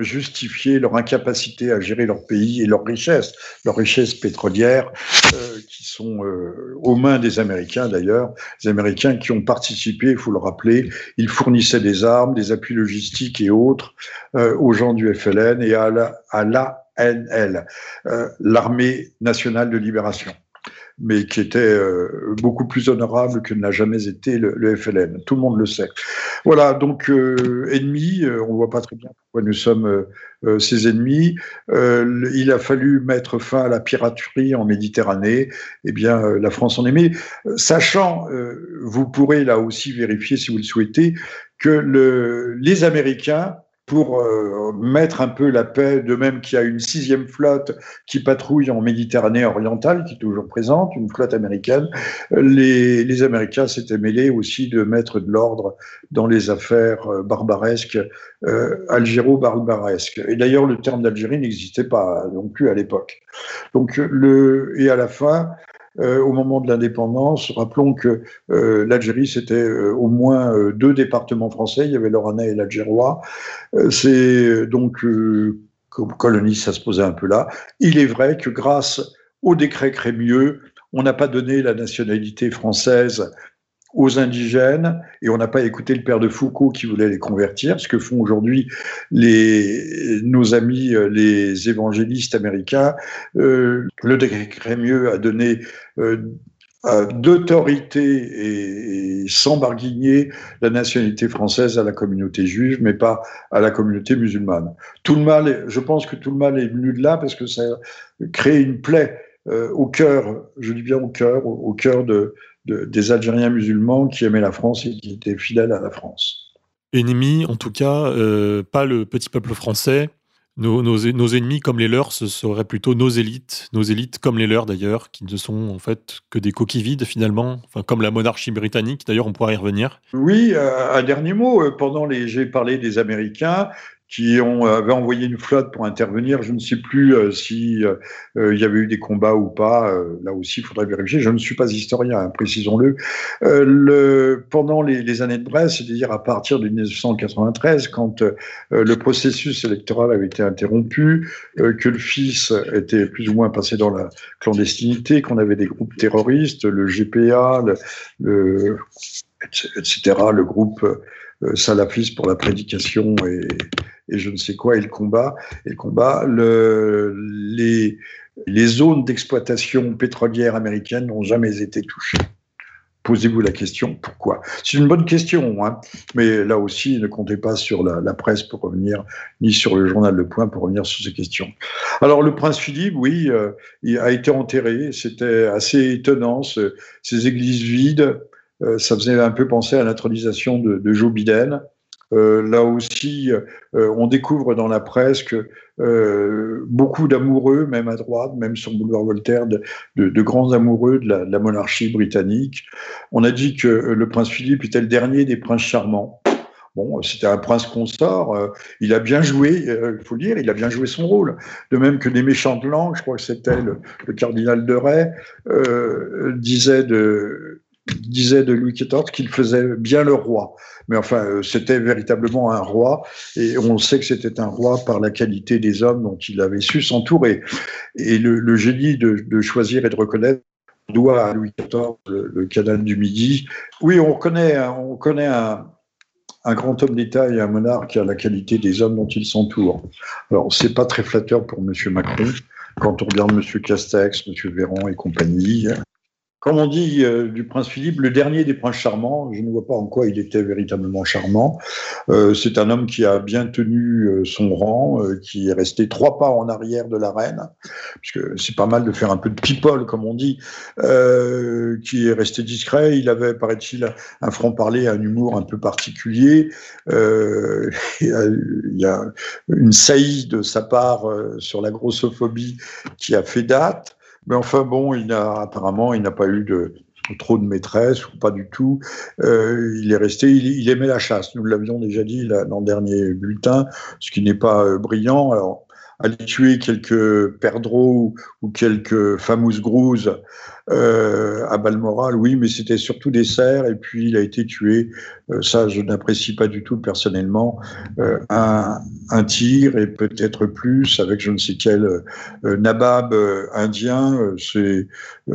B: justifier leur incapacité à gérer leur pays et leurs richesses, leurs richesses pétrolières, euh, qui sont euh, aux mains des Américains d'ailleurs, les Américains qui ont participé, il faut le rappeler, ils fournissaient des armes, des appuis logistiques et autres aux gens du FLN et à la, à l'ANL, l'armée nationale de libération mais qui était euh, beaucoup plus honorable que ne l'a jamais été le, FLN. Tout le monde le sait. Voilà, donc euh, ennemis, euh, on voit pas très bien pourquoi nous sommes ses ennemis. il a fallu mettre fin à la piraterie en Méditerranée. Eh bien, la France en est. sachant, vous pourrez là aussi vérifier si vous le souhaitez, que le, les Américains pour euh, mettre un peu la paix, de même qu'il y a une sixième flotte qui patrouille en Méditerranée orientale, qui est toujours présente, une flotte américaine. Les, les Américains s'étaient mêlés aussi de mettre de l'ordre dans les affaires euh, barbaresques, euh, algéro-barbaresques. Et d'ailleurs, le terme d'Algérie n'existait pas non plus à l'époque. Donc, le, et à la fin, au moment de l'indépendance. Rappelons que euh, l'Algérie, c'était euh, au moins deux départements français. Il y avait l'Oranais et l'Algérois. C'est donc comme colonie, ça se posait un peu là. Il est vrai que grâce au décret Crémieux, on n'a pas donné la nationalité française aux indigènes et on n'a pas écouté le père de Foucault qui voulait les convertir, ce que font aujourd'hui nos amis euh, les évangélistes américains. Euh, le décret Crémieux a donné euh, d'autorité et, sans barguigner la nationalité française à la communauté juive, mais pas à la communauté musulmane. Tout le mal, je pense que tout le mal est venu de là parce que ça crée une plaie au cœur, je dis bien au cœur, au cœur de, des Algériens musulmans qui aimaient la France et qui étaient fidèles à la France.
A: Ennemis, en tout cas, euh, pas le petit peuple français. Nos, nos, ennemis comme les leurs, ce seraient plutôt nos élites, nos élites comme les leurs d'ailleurs, qui ne sont en fait que des coquilles vides finalement, comme la monarchie britannique, d'ailleurs on pourra y revenir.
B: Oui, euh, un dernier mot, euh, pendant les, j'ai parlé des Américains, qui ont, euh, avaient envoyé une flotte pour intervenir. Je ne sais plus euh, si euh, il y avait eu des combats ou pas. là aussi, il faudrait vérifier. Je ne suis pas historien, hein, précisons-le. Le, pendant les, années de Brest, c'est-à-dire à partir de 1993, quand le processus électoral avait été interrompu, que le fils était plus ou moins passé dans la clandestinité, qu'on avait des groupes terroristes, le GPA, le etc., le groupe salafiste pour la prédication et, et je ne sais quoi, et le combat, et combat, le, les, zones d'exploitation pétrolière américaines n'ont jamais été touchées. Posez-vous la question, pourquoi? C'est une bonne question, hein mais là aussi, ne comptez pas sur la, presse pour revenir, ni sur le journal Le Point pour revenir sur ces questions. Alors, le prince Philippe, oui, euh, il a été enterré, c'était assez étonnant, ce, ces églises vides, euh, ça faisait un peu penser à l'intronisation de, de Joe Biden. Euh, là aussi, euh, on découvre dans la presse que euh, beaucoup d'amoureux, même à droite, même sur le boulevard Voltaire, de, grands amoureux de la, monarchie britannique. On a dit que le prince Philippe était le dernier des princes charmants. Bon, c'était un prince consort. il a bien joué, il faut le dire, il a bien joué son rôle. De même que des méchantes langues, je crois que c'était le, cardinal de Ray, disait de, disait de Louis XIV qu'il faisait bien le roi. Mais enfin, euh, c'était véritablement un roi, et on sait que c'était un roi par la qualité des hommes dont il avait su s'entourer. Et le, génie de, choisir et de reconnaître doit à Louis XIV le, canal du Midi. Oui, on connaît, on connaît un, grand homme d'État et un monarque à la qualité des hommes dont il s'entoure. Alors, c'est pas très flatteur pour M. Macron quand on regarde M. Castex, M. Véran et compagnie comme on dit euh, du prince Philippe, le dernier des princes charmants, je ne vois pas en quoi il était véritablement charmant. Euh, c'est un homme qui a bien tenu euh, son rang, qui est resté trois pas en arrière de la reine, puisque c'est pas mal de faire un peu de people, comme on dit, qui est resté discret. Il avait, paraît-il, un franc-parler, un humour un peu particulier. il y a une saillie de sa part sur la grossophobie qui a fait date. Mais enfin bon, il a apparemment, il n'a pas eu de trop de maîtresse ou pas du tout. Euh, il est resté, il, aimait la chasse. Nous l'avions déjà dit là, dans le dernier bulletin, ce qui n'est pas euh, brillant. Alors, aller tuer quelques perdreaux ou quelques famous grouses euh, à Balmoral, oui, mais c'était surtout des cerfs, et puis il a été tué, euh, ça je n'apprécie pas du tout personnellement, euh, un, tir et peut-être plus avec je ne sais quel nabab indien, c'est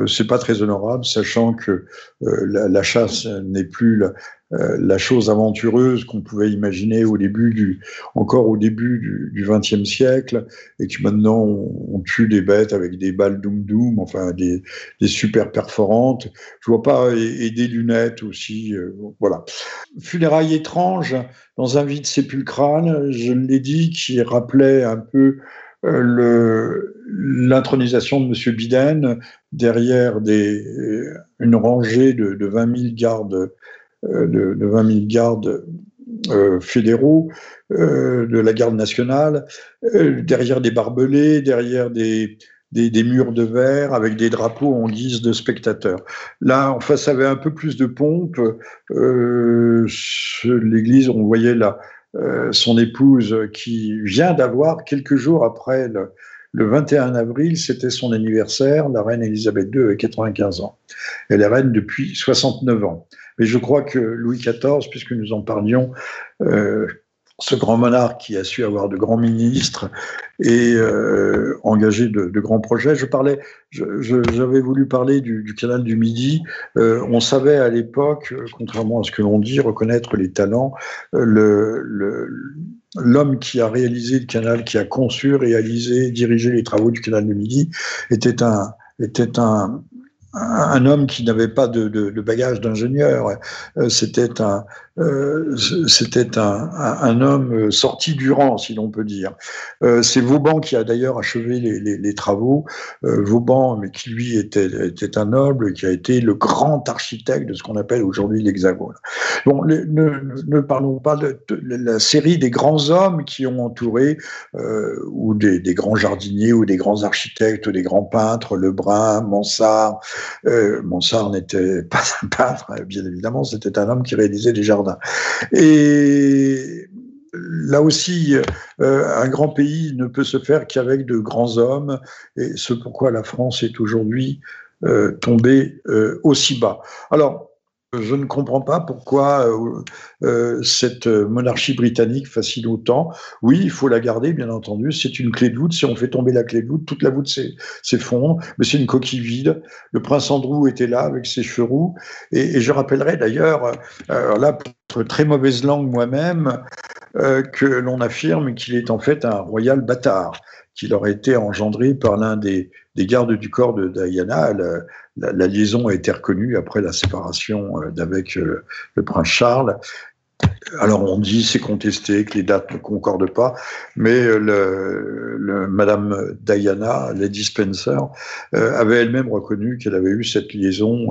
B: c'est pas très honorable, sachant que la, la, chasse n'est plus la, euh, la chose aventureuse qu'on pouvait imaginer au début du, encore au début du XXe siècle, et que maintenant on, tue des bêtes avec des balles doom doom, enfin des, super perforantes. Je vois pas et, des lunettes aussi, euh, voilà. Funérailles étranges dans un vide sépulcral, je l'ai dit, qui rappelait un peu euh, l'intronisation de M. Biden derrière des, une rangée de, de 20 000 gardes de, de, 20 000 gardes euh, fédéraux, euh, de la garde nationale, derrière des barbelés, derrière des, des, murs de verre avec des drapeaux en guise de spectateurs. Là, en face, avait un peu plus de pompe. L'église, on voyait là son épouse qui vient d'avoir, quelques jours après le, le 21 avril, c'était son anniversaire. La reine Elisabeth II avait 95 ans. Elle est reine depuis 69 ans. Mais je crois que Louis XIV, puisque nous en parlions, euh, ce grand monarque qui a su avoir de grands ministres et euh, engager de, grands projets. Je parlais, j'avais voulu parler du, canal du Midi. Euh, on savait à l'époque, contrairement à ce que l'on dit, reconnaître les talents. L'homme qui a réalisé le canal, qui a conçu, réalisé, dirigé les travaux du canal du Midi, était un, un homme qui n'avait pas de, bagage d'ingénieur. C'était un, euh, c'était un, homme sorti du rang, si l'on peut dire. Euh, c'est Vauban qui a d'ailleurs achevé les, travaux. Euh, Vauban, mais qui lui était, un noble, qui a été le grand architecte de ce qu'on appelle aujourd'hui l'Hexagone. Bon, ne, parlons pas de, la série des grands hommes qui ont entouré, euh, ou des, des, grands jardiniers, ou des grands architectes, ou des grands peintres, Lebrun, Mansart. Euh, Mansart n'était pas un peintre, bien évidemment, c'était un homme qui réalisait des jardins et là aussi, euh, un grand pays ne peut se faire qu'avec de grands hommes, et ce pourquoi la France est aujourd'hui euh, tombée euh, aussi bas. Alors, je ne comprends pas pourquoi euh, euh, cette monarchie britannique fascine autant. Oui, il faut la garder, bien entendu. C'est une clé de voûte. Si on fait tomber la clé de voûte, toute la voûte s'effondre. Mais c'est une coquille vide. Le prince Andrew était là avec ses cheveux roux. Et, je rappellerai d'ailleurs, euh, là, pour très mauvaise langue moi-même, que l'on affirme qu'il est en fait un royal bâtard qu'il aurait été engendré par l'un des, gardes du corps de Diana. La, liaison a été reconnue après la séparation euh, d'avec euh, le prince Charles. Alors on dit, c'est contesté, que les dates ne concordent pas, mais euh, Madame Diana, Lady Spencer, avait elle-même reconnu qu'elle avait eu cette liaison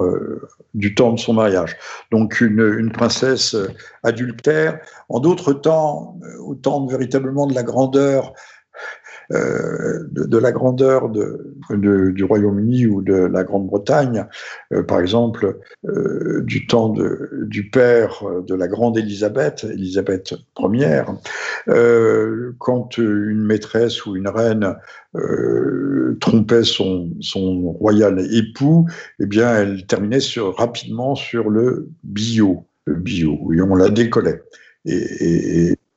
B: du temps de son mariage. Donc une princesse adultère. En d'autres temps, au temps véritablement de la grandeur euh, de, la grandeur de, du Royaume-Uni ou de la Grande-Bretagne, euh, par exemple, euh, du temps du père de la grande Élisabeth, Élisabeth Ier, quand une maîtresse ou une reine trompait son, royal époux, eh bien, elle terminait rapidement sur le bio, le bio, et on la décollait.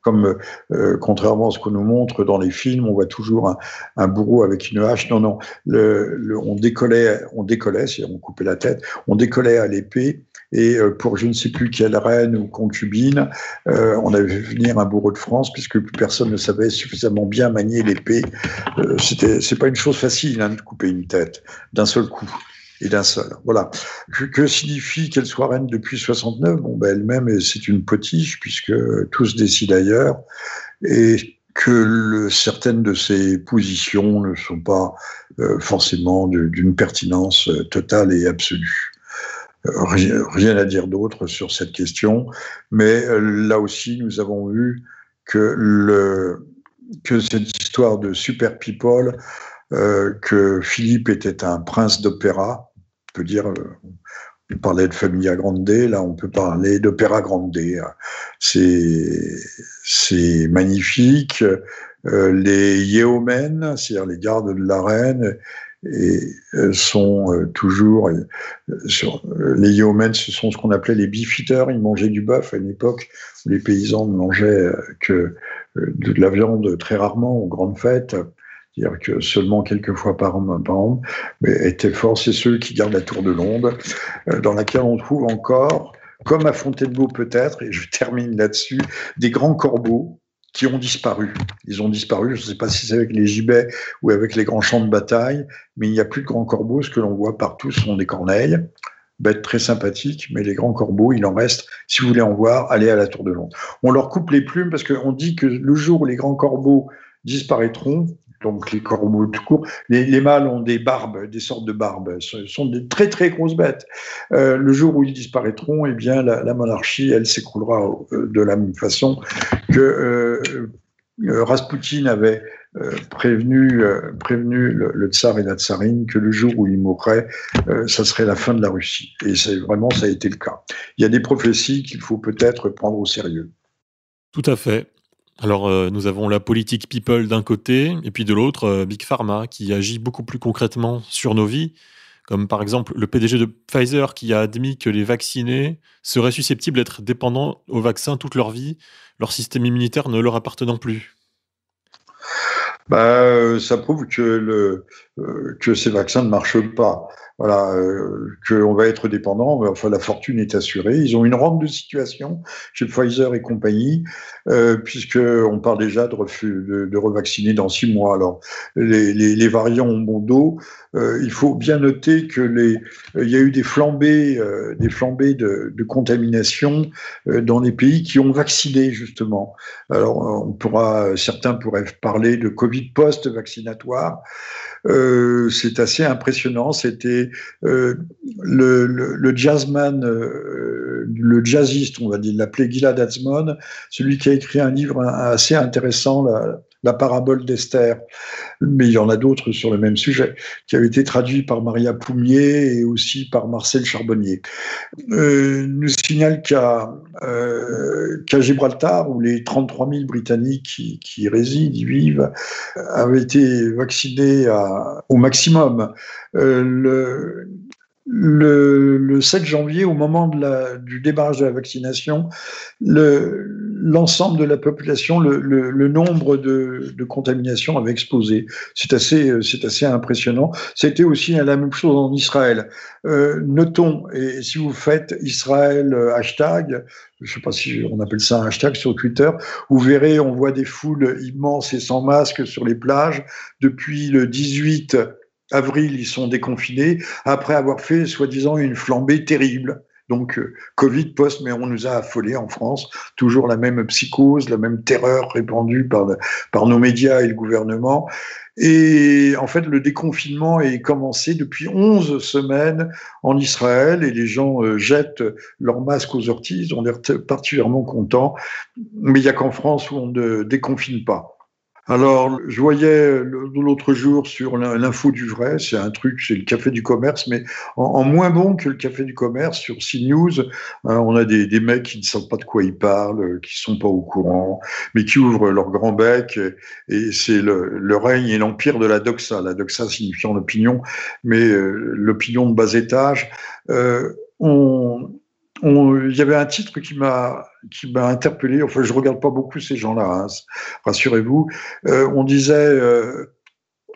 B: Comme euh, contrairement à ce qu'on nous montre dans les films, on voit toujours un, bourreau avec une hache. Non, non, on décollait, on décollait, si on coupait la tête, on décollait à l'épée. Et euh, pour je ne sais plus quelle reine ou concubine, euh, on avait fait venir un bourreau de France puisque personne ne savait suffisamment bien manier l'épée. C'était, c'est pas une chose facile hein, de couper une tête d'un seul coup et d'un seul. Voilà. Que, signifie qu'elle soit reine depuis 69 Bon, ben elle-même, c'est une potiche, puisque tout se décide ailleurs, et que certaines de ses positions ne sont pas euh, forcément d'une pertinence euh, totale et absolue. Euh, rien, à dire d'autre sur cette question, mais là aussi, nous avons vu que, cette histoire de super people, que Philippe était un prince d'opéra, peut dire, euh, on parlait de Famiglia Grande, là on peut parler d'Opéra Grande. C'est, c'est magnifique. Euh, les yeomen, c'est-à-dire les gardes de la reine, et euh, sont toujours les yeomen, ce sont ce qu'on appelait les beefeaters. Ils mangeaient du bœuf à une époque où les paysans ne mangeaient que de la viande très rarement aux grandes fêtes c'est-à-dire que seulement quelques fois par an, mais étaient forts, c'est ceux qui gardent la tour de Londres, euh, dans laquelle on trouve encore, comme à Fontainebleau peut-être, et je termine là-dessus, des grands corbeaux qui ont disparu. Ils ont disparu, je ne sais pas si c'est avec les gibets ou avec les grands champs de bataille, mais il n'y a plus de grands corbeaux. Ce que l'on voit partout sont des corneilles, bêtes très sympathiques, mais les grands corbeaux, il en reste. Si vous voulez en voir, allez à la Tour de Londres. On leur coupe les plumes parce qu'on dit que le jour où les grands corbeaux disparaîtront, donc les corbeaux tout court. Les, mâles ont des barbes, des sortes de barbes. Ce sont des très très grosses bêtes. Euh, le jour où ils disparaîtront, eh bien la, monarchie, elle s'écroulera euh, de la même façon que euh, Raspoutine avait prévenu, prévenu le, tsar et la tsarine que le jour où il mourrait, ça serait la fin de la Russie. Et c'est vraiment ça a été le cas. Il y a des prophéties qu'il faut peut-être prendre au sérieux.
A: Tout à fait. Alors, euh, nous avons la politique people d'un côté, et puis de l'autre, euh, Big Pharma, qui agit beaucoup plus concrètement sur nos vies, comme par exemple le PDG de Pfizer qui a admis que les vaccinés seraient susceptibles d'être dépendants au vaccin toute leur vie, leur système immunitaire ne leur appartenant plus.
B: Bah, euh, ça prouve que, le, que ces vaccins ne marchent pas voilà, euh, qu'on va être dépendant, mais enfin la fortune est assurée. Ils ont une rente de situation chez Pfizer et compagnie, euh, puisque on parle déjà de, refus, de, revacciner dans six mois. Alors les, les, les variants ont bon dos. Euh, il faut bien noter que les, il y a eu des flambées, euh, des flambées de, de contamination euh, dans les pays qui ont vacciné justement. Alors on pourra, certains pourraient parler de Covid post-vaccinatoire. Euh, c'est assez impressionnant. C'était euh, le, jazzman, euh, le jazziste, on va dire, l'appelé Gilad Atzmon, celui qui a écrit un livre assez intéressant, la parabole d'Esther, mais il y en a d'autres sur le même sujet, qui avait été traduit par Maria Poumier et aussi par Marcel Charbonnier. Euh, nous signale qu'à euh, Gibraltar, où les 33 000 Britanniques qui, qui résident, y vivent, avaient été vaccinés au maximum. Euh, le, le, 7 janvier, au moment de la, du démarrage de la vaccination, l'ensemble de la population, le, le, nombre de, de, contaminations avait explosé. C'est assez, assez impressionnant. C'était aussi la même chose en Israël. Euh, notons, et si vous faites Israël euh, hashtag, je ne sais pas si on appelle ça un hashtag sur Twitter, vous verrez, on voit des foules immenses et sans masque sur les plages depuis le 18 avril, ils sont déconfinés après avoir fait, soi-disant, une flambée terrible. Donc, euh, Covid post, mais on nous a affolés en France. Toujours la même psychose, la même terreur répandue par, par nos médias et le gouvernement. Et en fait, le déconfinement est commencé depuis 11 semaines en Israël et les gens euh, jettent leurs masques aux orties. Ils ont l'air particulièrement contents. Mais il n'y a qu'en France où on ne déconfine pas. Alors, je voyais l'autre jour sur l'info du vrai, c'est un truc, c'est le café du commerce, mais en, moins bon que le café du commerce sur CNews. Hein, on a des, mecs qui ne savent pas de quoi ils parlent, qui sont pas au courant, mais qui ouvrent leur grand bec. Et, c'est le, règne et l'empire de la doxa. La doxa signifiant l'opinion, mais euh, l'opinion de bas étage. Euh, on, il y avait un titre qui m'a qui m'a interpellé. Enfin, je regarde pas beaucoup ces gens-là, hein, rassurez-vous. Euh, on disait euh,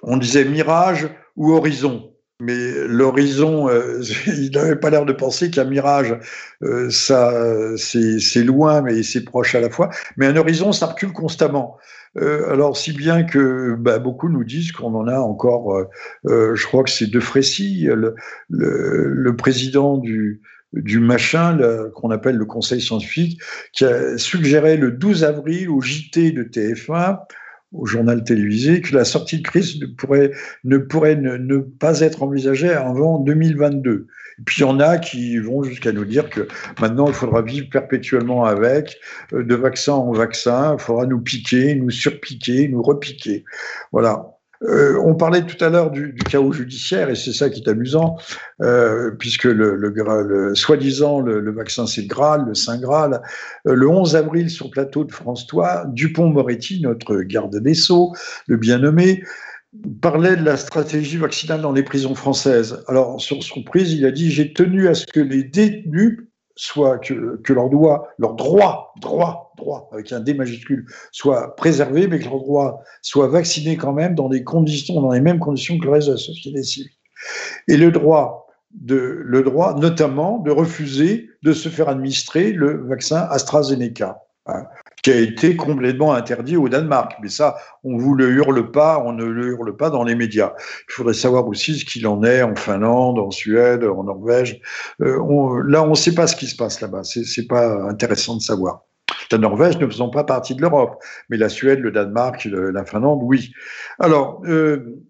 B: on disait mirage ou horizon. Mais l'horizon, euh, il n'avait pas l'air de penser qu'un mirage, ça, c'est loin, mais c'est proche à la fois. Mais un horizon, ça recule constamment. Alors, si bien que bah, beaucoup nous disent qu'on en a encore, je crois que c'est De Frécy, le, le président du, du machin qu'on appelle le Conseil scientifique, qui a suggéré le 12 avril au JT de TF1, au journal télévisé, que la sortie de crise ne pourrait ne, pourrait ne, pas être envisagée avant 2022. Et puis il y en a qui vont jusqu'à nous dire que maintenant il faudra vivre perpétuellement avec, euh, de vaccin en vaccin, il faudra nous piquer, nous surpiquer, nous repiquer. Voilà. Euh, on parlait tout à l'heure du, chaos judiciaire, et c'est ça qui est amusant, euh, puisque le, soi-disant le, vaccin c'est le Graal, le Saint Graal. Euh, le 11 avril, sur le plateau de France 3, Dupont-Moretti, notre garde des Sceaux, le bien nommé, parlait de la stratégie vaccinale dans les prisons françaises. Alors, sur son prise, il a dit J'ai tenu à ce que les détenus soit que, que leur droit, leur droit, droit, droit, avec un D majuscule, soit préservé, mais que leur droit soit vacciné quand même dans des conditions, dans les mêmes conditions que le reste de la société civile. Et le droit de, le droit, notamment, de refuser de se faire administrer le vaccin AstraZeneca. Hein, qui a été complètement interdit au Danemark. Mais ça, on vous le hurle pas, on ne le hurle pas dans les médias. Il faudrait savoir aussi ce qu'il en est en Finlande, en Suède, en Norvège. Euh, là, on ne sait pas ce qui se passe là-bas. C'est, c'est pas intéressant de savoir. La Norvège ne faisant pas partie de l'Europe, mais la Suède, le Danemark, la Finlande, oui. Alors, euh,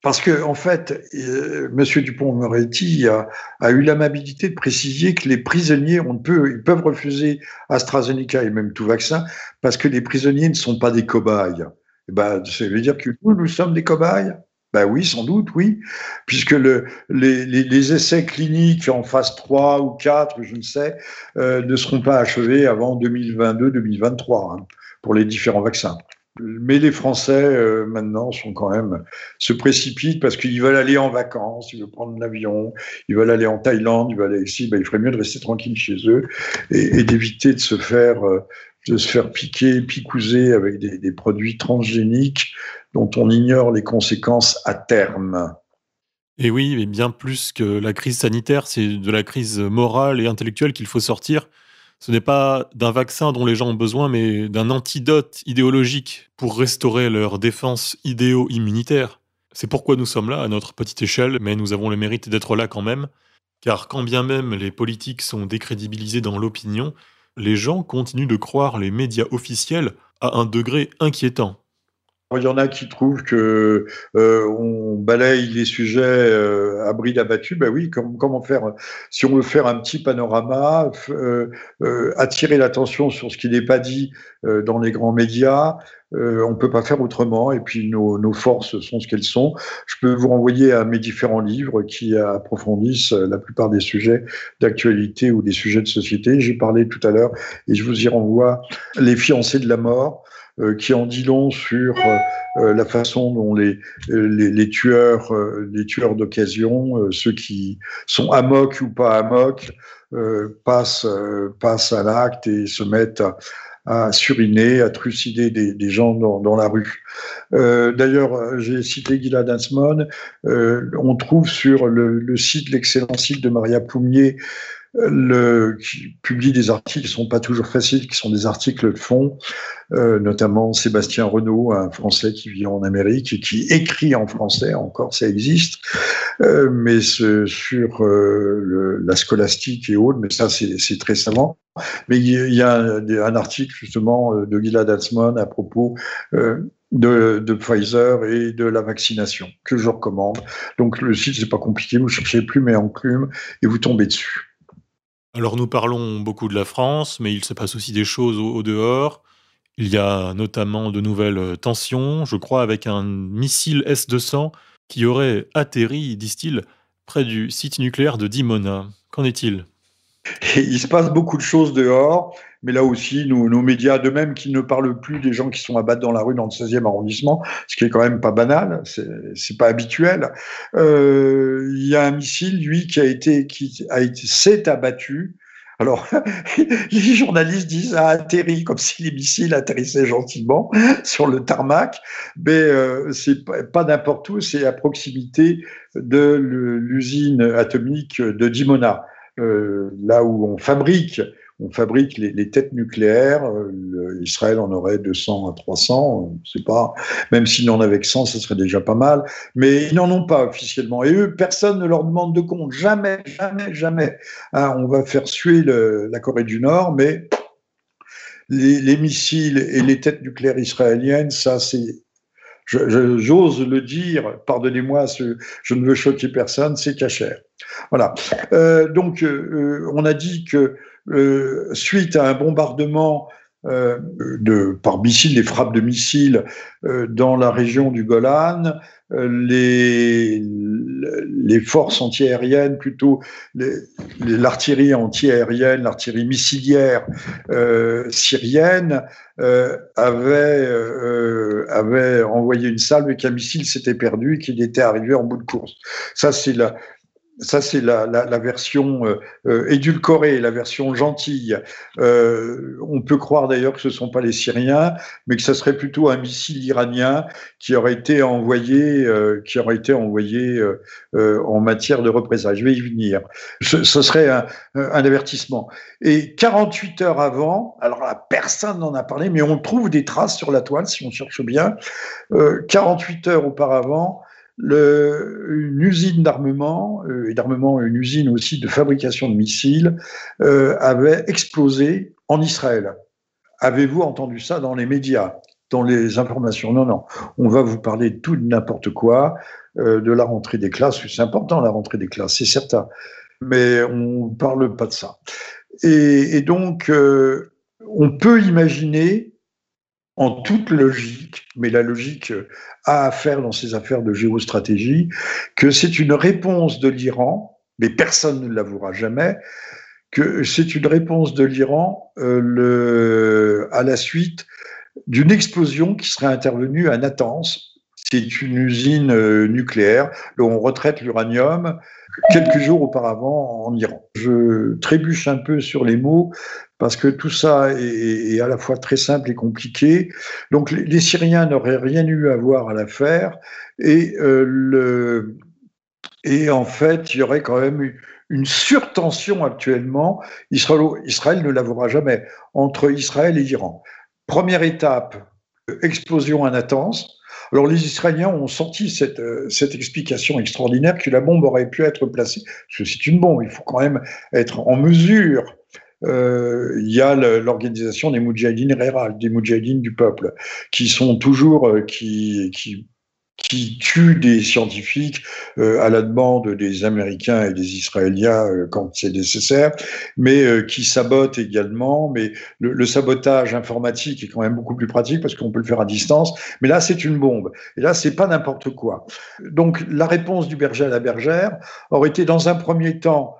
B: parce que, en fait, euh, M. Dupont-Moretti a, eu l'amabilité de préciser que les prisonniers, ils peuvent refuser AstraZeneca et même tout vaccin parce que les prisonniers ne sont pas des cobayes. Eh ben, ça veut dire que nous, nous sommes des cobayes ben oui, sans doute, oui, puisque le, les, les, les, essais cliniques en phase 3 ou 4, je ne sais, euh, ne seront pas achevés avant 2022-2023 hein, pour les différents vaccins. Mais les Français, euh, maintenant, sont quand même, se précipitent parce qu'ils veulent aller en vacances, ils veulent prendre l'avion, ils veulent aller en Thaïlande, ils veulent aller ici. Ben, il ferait mieux de rester tranquille chez eux et, d'éviter de se faire, euh, de se faire piquer, picouser avec des, des produits transgéniques dont on ignore les conséquences à terme.
A: Et oui, mais bien plus que la crise sanitaire, c'est de la crise morale et intellectuelle qu'il faut sortir. Ce n'est pas d'un vaccin dont les gens ont besoin, mais d'un antidote idéologique pour restaurer leur défense idéo-immunitaire. C'est pourquoi nous sommes là, à notre petite échelle, mais nous avons le mérite d'être là quand même, car quand bien même les politiques sont décrédibilisés dans l'opinion, les gens continuent de croire les médias officiels à un degré inquiétant.
B: Il y en a qui trouvent que euh, on balaye les sujets euh, à bride abattue. Ben oui, comment faire Si on veut faire un petit panorama, euh, attirer l'attention sur ce qui n'est pas dit dans les grands médias, on ne peut pas faire autrement. Et puis nos, nos forces sont ce qu'elles sont. Je peux vous renvoyer à mes différents livres qui approfondissent la plupart des sujets d'actualité ou des sujets de société. J'ai parlé tout à l'heure et je vous y renvoie. Les fiancés de la mort euh, qui en dit long sur euh, euh, la façon dont les, les, tueurs, les tueurs d'occasion, ceux qui sont amok ou pas amok, passent, passent à l'acte et se mettent à, à suriner, à trucider des, des gens dans, dans, la rue. Euh, D'ailleurs, j'ai cité Gilad Hansmon. Euh, on trouve sur le, le site, l'excellent site de Maria Poumier, le, qui publie des articles qui sont pas toujours faciles, qui sont des articles de fond, euh, notamment Sébastien Renaud, un Français qui vit en Amérique et qui écrit en français, encore ça existe, euh, mais ce, sur euh, le, la scolastique et autres, mais ça c'est très savant. Mais il y a un, article justement de Gilad Atzmon à propos euh, de, de, Pfizer et de la vaccination que je recommande. Donc le site c'est pas compliqué, vous cherchez plume et enclume et vous tombez dessus.
A: Alors nous parlons beaucoup de la France, mais il se passe aussi des choses au, dehors. Il y a notamment de nouvelles euh, tensions, je crois, avec un missile S-200 qui aurait atterri, disent-ils, près du site nucléaire de Dimona. Qu'en est-il?
B: Il se passe beaucoup de choses dehors. Mais là aussi, nos médias, de même qui ne parlent plus des gens qui sont abattus dans la rue dans le 16e arrondissement, ce qui est quand même pas banal, c'est pas habituel. Euh, il y a un missile, lui, qui a été, qui a été, s'est abattu. Alors, les journalistes disent a atterri comme si les missiles atterrissaient gentiment sur le tarmac, mais euh, c'est pas n'importe où, c'est à proximité de l'usine atomique de Dimona, euh, là où on fabrique on fabrique les, têtes nucléaires. Euh, Israël en aurait 200 à 300, c'est pas. Même s'ils n'en avaient que 100, ce serait déjà pas mal. Mais ils n'en ont pas officiellement. Et eux, personne ne leur demande de compte. Jamais, jamais, jamais. Hein, on va faire suer la Corée du Nord, mais les, les, missiles et les têtes nucléaires israéliennes, ça, c'est. J'ose le dire, pardonnez-moi, je ne veux choquer personne, c'est cachère. Voilà. Euh, donc, euh, on a dit que suite à un bombardement euh, de, par missiles, des frappes de missiles euh, dans la région du Golan, euh, les, les forces antiaériennes, plutôt l'artillerie antiaérienne, l'artillerie missilière syrienne, avait envoyé une salve et qu'un missile s'était perdu et qu'il était arrivé en bout de course. Ça, c'est la, ça, c'est la, la, la, version euh, euh, édulcorée, la version gentille. Euh, on peut croire d'ailleurs que ce ne sont pas les Syriens, mais que ce serait plutôt un missile iranien qui aurait été envoyé, euh, qui aurait été envoyé euh, en matière de représailles. Je vais y venir. Ce, ce serait un, un, avertissement. Et 48 heures avant, alors là, personne n'en a parlé, mais on trouve des traces sur la toile si on cherche bien. 48 heures auparavant, une usine d'armement, euh, et d'armement, une usine aussi de fabrication de missiles, euh, avait explosé en Israël. Avez-vous entendu ça dans les médias, dans les informations? Non, non. On va vous parler de tout n'importe quoi, euh, de la rentrée des classes. C'est important la rentrée des classes, c'est certain. Mais on ne parle pas de ça. Et, donc, on peut imaginer en toute logique, mais la logique a à faire dans ces affaires de géostratégie, que c'est une réponse de l'Iran, mais personne ne l'avouera jamais, que c'est une réponse de l'Iran euh, à la suite d'une explosion qui serait intervenue à Natanz. C'est une usine euh, nucléaire où on retraite l'uranium quelques jours auparavant en Iran. Je trébuche un peu sur les mots parce que tout ça est, à la fois très simple et compliqué. Donc les, Syriens n'auraient rien eu à voir à l'affaire et, euh, et en fait il y aurait quand même une surtension actuellement. Israël, Israël ne l'avouera jamais entre Israël et l'Iran. Première étape, explosion à Natanz. Alors les Israéliens ont sorti cette, euh, cette explication extraordinaire que la bombe aurait pu être placée, parce que c'est une bombe, il faut quand même être en mesure. Euh, il y a l'organisation des Moudjahidines rurales, des Moudjahidines du peuple, qui sont toujours, euh, qui, qui qui tue des scientifiques euh, à la demande des Américains et des Israéliens euh, quand c'est nécessaire, mais euh, qui sabote également. Mais le, sabotage informatique est quand même beaucoup plus pratique parce qu'on peut le faire à distance. Mais là, c'est une bombe. Et là, c'est pas n'importe quoi. Donc, la réponse du berger à la bergère aurait été, dans un premier temps,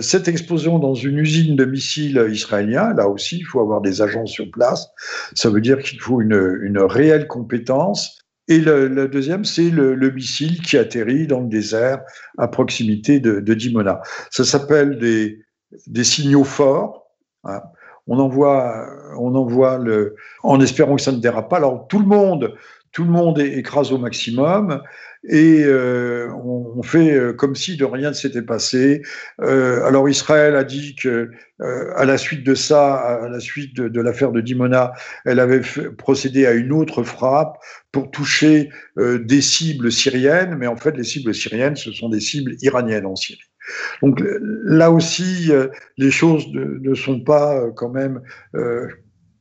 B: cette explosion dans une usine de missiles israélien, là aussi, il faut avoir des agents sur place. Ça veut dire qu'il faut une réelle compétence et le, deuxième, c'est le, missile qui atterrit dans le désert à proximité de, Dimona. Ça s'appelle des, signaux forts. Hein. On envoie, on envoie en espérant que ça ne dérape pas. Alors tout le monde, tout le monde écrase au maximum et euh, on, fait euh, comme si de rien ne s'était passé. Euh, alors Israël a dit que à la suite de ça, à la suite de, l'affaire de Dimona, elle avait procédé à une autre frappe pour toucher des cibles syriennes, mais en fait les cibles syriennes, ce sont des cibles iraniennes en Syrie. Donc là aussi, les choses ne, sont pas quand même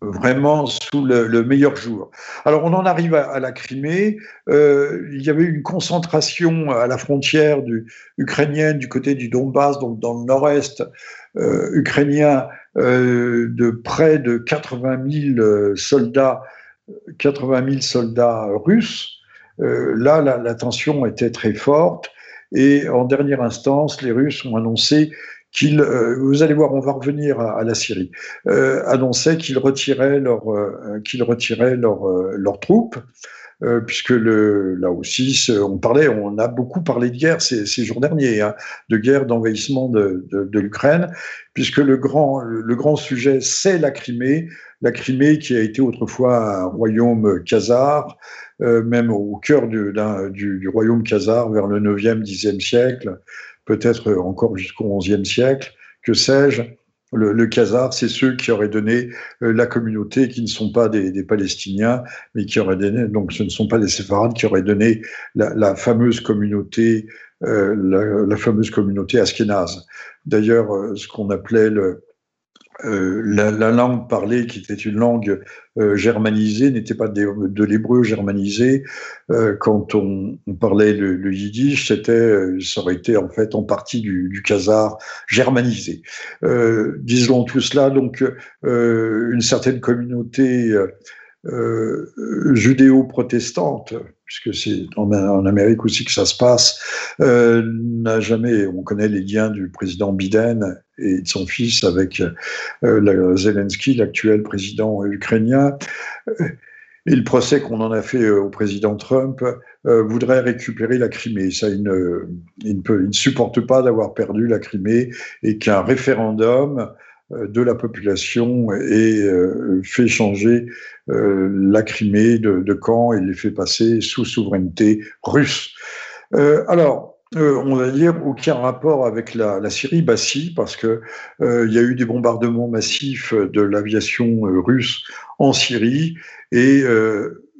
B: vraiment sous le, meilleur jour. Alors on en arrive à, la Crimée. Euh, il y avait une concentration à la frontière ukrainienne du côté du Donbass, donc dans le nord-est euh, ukrainien, euh, de près de 80 000 soldats, 80 000 soldats russes. là, la tension était très forte. Et en dernière instance, les Russes ont annoncé qu'ils, euh, vous allez voir, on va revenir à, la Syrie, euh, annonçaient qu'ils retiraient leurs euh, qu'ils retiraient leurs leurs troupes. puisque le, là aussi, on parlait, on a beaucoup parlé de guerre ces, ces jours derniers, hein, de guerre d'envahissement de, de, l'Ukraine, puisque le grand, le grand sujet, c'est la Crimée, la Crimée qui a été autrefois un royaume khazar, euh, même au cœur du, du, du, royaume khazar vers le 9e, 10e siècle, peut-être encore jusqu'au XIe siècle, que sais-je. Le, le Khazar, c'est ceux qui auraient donné euh, la communauté, qui ne sont pas des, Palestiniens, mais qui auraient donné, donc ce ne sont pas des séfarades, qui auraient donné la, fameuse communauté, euh, la, la, fameuse communauté askénaze. D'ailleurs, euh, ce qu'on appelait le, euh, la, langue parlée, qui était une langue euh, germanisée, n'était pas de, l'hébreu germanisé. Euh, quand on, parlait le, yiddish, c'était, ça aurait été en fait en partie du, du germanisé. disons tout cela, donc une certaine communauté judéo-protestante puisque c'est en, Amérique aussi que ça se passe, euh, n'a jamais, on connaît les liens du président Biden et de son fils avec euh, Zelensky, l'actuel président ukrainien. Et le procès qu'on en a fait euh, au président Trump voudrait récupérer la Crimée. Ça, il ne, il ne, supporte pas d'avoir perdu la Crimée et qu'un référendum euh, de la population et euh, fait changer euh, la Crimée de, camp et les fait passer sous souveraineté russe. alors, on va dire aucun rapport avec la, Syrie, bah si, parce que il y a eu des bombardements massifs de l'aviation russe en Syrie et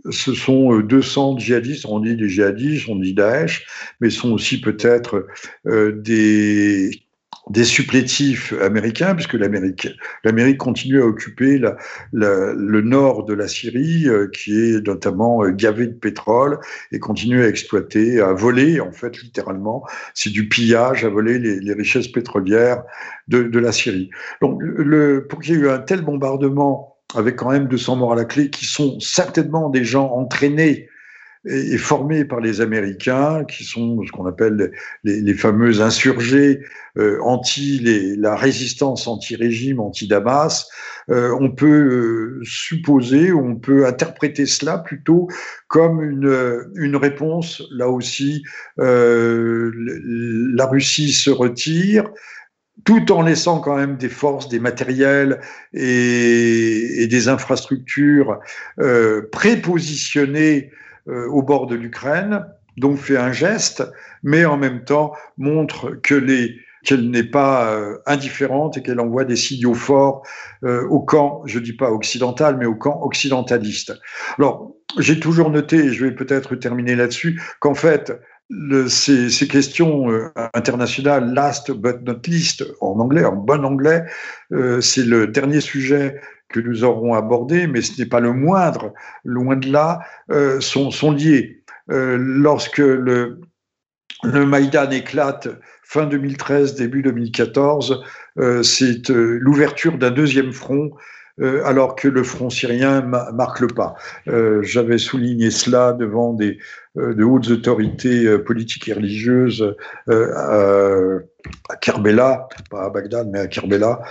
B: ce sont 200 djihadistes, on dit des djihadistes, on dit Daesh, mais ce sont aussi peut-être des des supplétifs américains, puisque l'Amérique, l'Amérique continue à occuper le nord de la Syrie, euh, qui est notamment euh, gavé de pétrole, et continue à exploiter, à voler, en fait, littéralement, c'est du pillage, à voler les, richesses pétrolières de, de, la Syrie. Donc, le, pour qu'il y ait eu un tel bombardement, avec quand même 200 morts à la clé, qui sont certainement des gens entraînés est, formé par les Américains, qui sont ce qu'on appelle les, les, fameux insurgés euh, anti la résistance anti-régime, anti-Damas. Euh, on peut euh, supposer, on peut interpréter cela plutôt comme une, une réponse, là aussi, la Russie se retire, tout en laissant quand même des forces, des matériels et, des infrastructures prépositionnées au bord de l'Ukraine, donc fait un geste, mais en même temps montre que les qu'elle n'est pas euh, indifférente et qu'elle envoie des signaux forts euh, au camp, je dis pas occidental, mais au camp occidentaliste. Alors, j'ai toujours noté, et je vais peut-être terminer là-dessus, qu'en fait, ces, questions euh, internationales, last but not least, en anglais, en bon anglais, euh, c'est le dernier sujet que nous aurons abordé, mais ce n'est pas le moindre, loin de là, euh, sont, liés. Euh, lorsque le, le Maïdan éclate fin 2013, début 2014, euh, c'est l'ouverture d'un deuxième front alors que le front syrien marque le pas. J'avais souligné cela devant des, de hautes autorités politiques et religieuses euh, à Kerbela, pas à Bagdad, mais à Kerbela,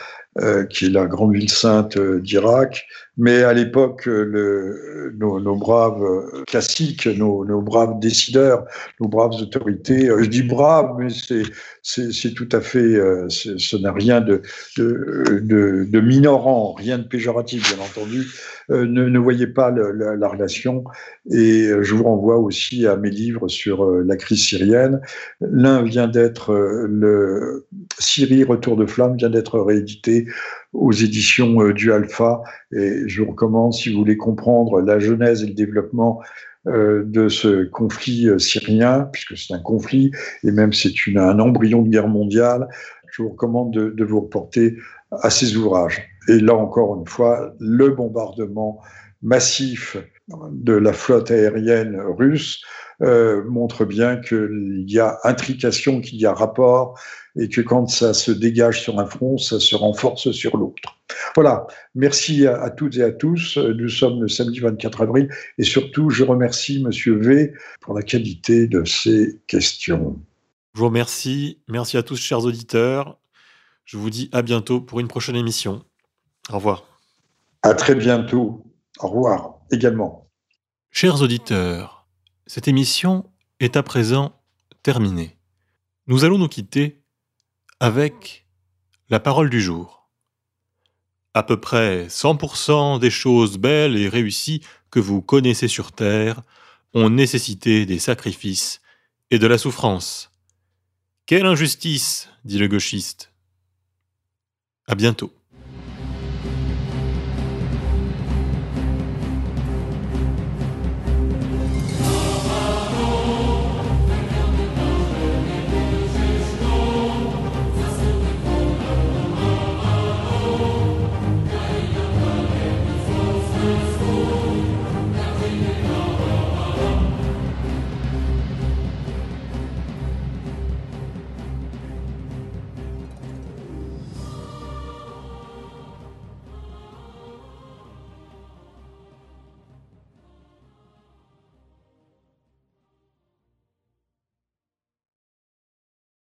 B: qui est la grande ville sainte d'Irak. Mais à l'époque, nos, nos, braves classiques, nos, nos, braves décideurs, nos braves autorités, je dis braves, mais c'est tout à fait, ce n'a rien de, de, de, de, minorant, rien de péjoratif, bien entendu, ne, ne voyez pas la, la relation. Et je vous renvoie aussi à mes livres sur euh, la crise syrienne. L'un vient d'être, euh, le Syrie Retour de flamme vient d'être réédité aux éditions euh, du Alpha. Et je vous recommande, si vous voulez comprendre la genèse et le développement de ce conflit syrien, puisque c'est un conflit, et même c'est un embryon de guerre mondiale, je vous recommande de, de, vous reporter à ces ouvrages. Et là encore une fois, le bombardement massif de la flotte aérienne russe euh, montre bien qu'il y a intrication, qu'il y a rapport, et que quand ça se dégage sur un front, ça se renforce sur l'autre. Voilà, merci à, toutes et à tous. Nous sommes le samedi 24 avril, et surtout, je remercie Monsieur V pour la qualité de ses questions.
A: Je vous remercie. Merci à tous, chers auditeurs. Je vous dis à bientôt pour une prochaine émission. Au revoir.
B: À très bientôt. Au revoir également.
A: Chers auditeurs, cette émission est à présent terminée. Nous allons nous quitter avec la parole du jour. À peu près 100% des choses belles et réussies que vous connaissez sur Terre ont nécessité des sacrifices et de la souffrance. Quelle injustice, dit le gauchiste. À bientôt.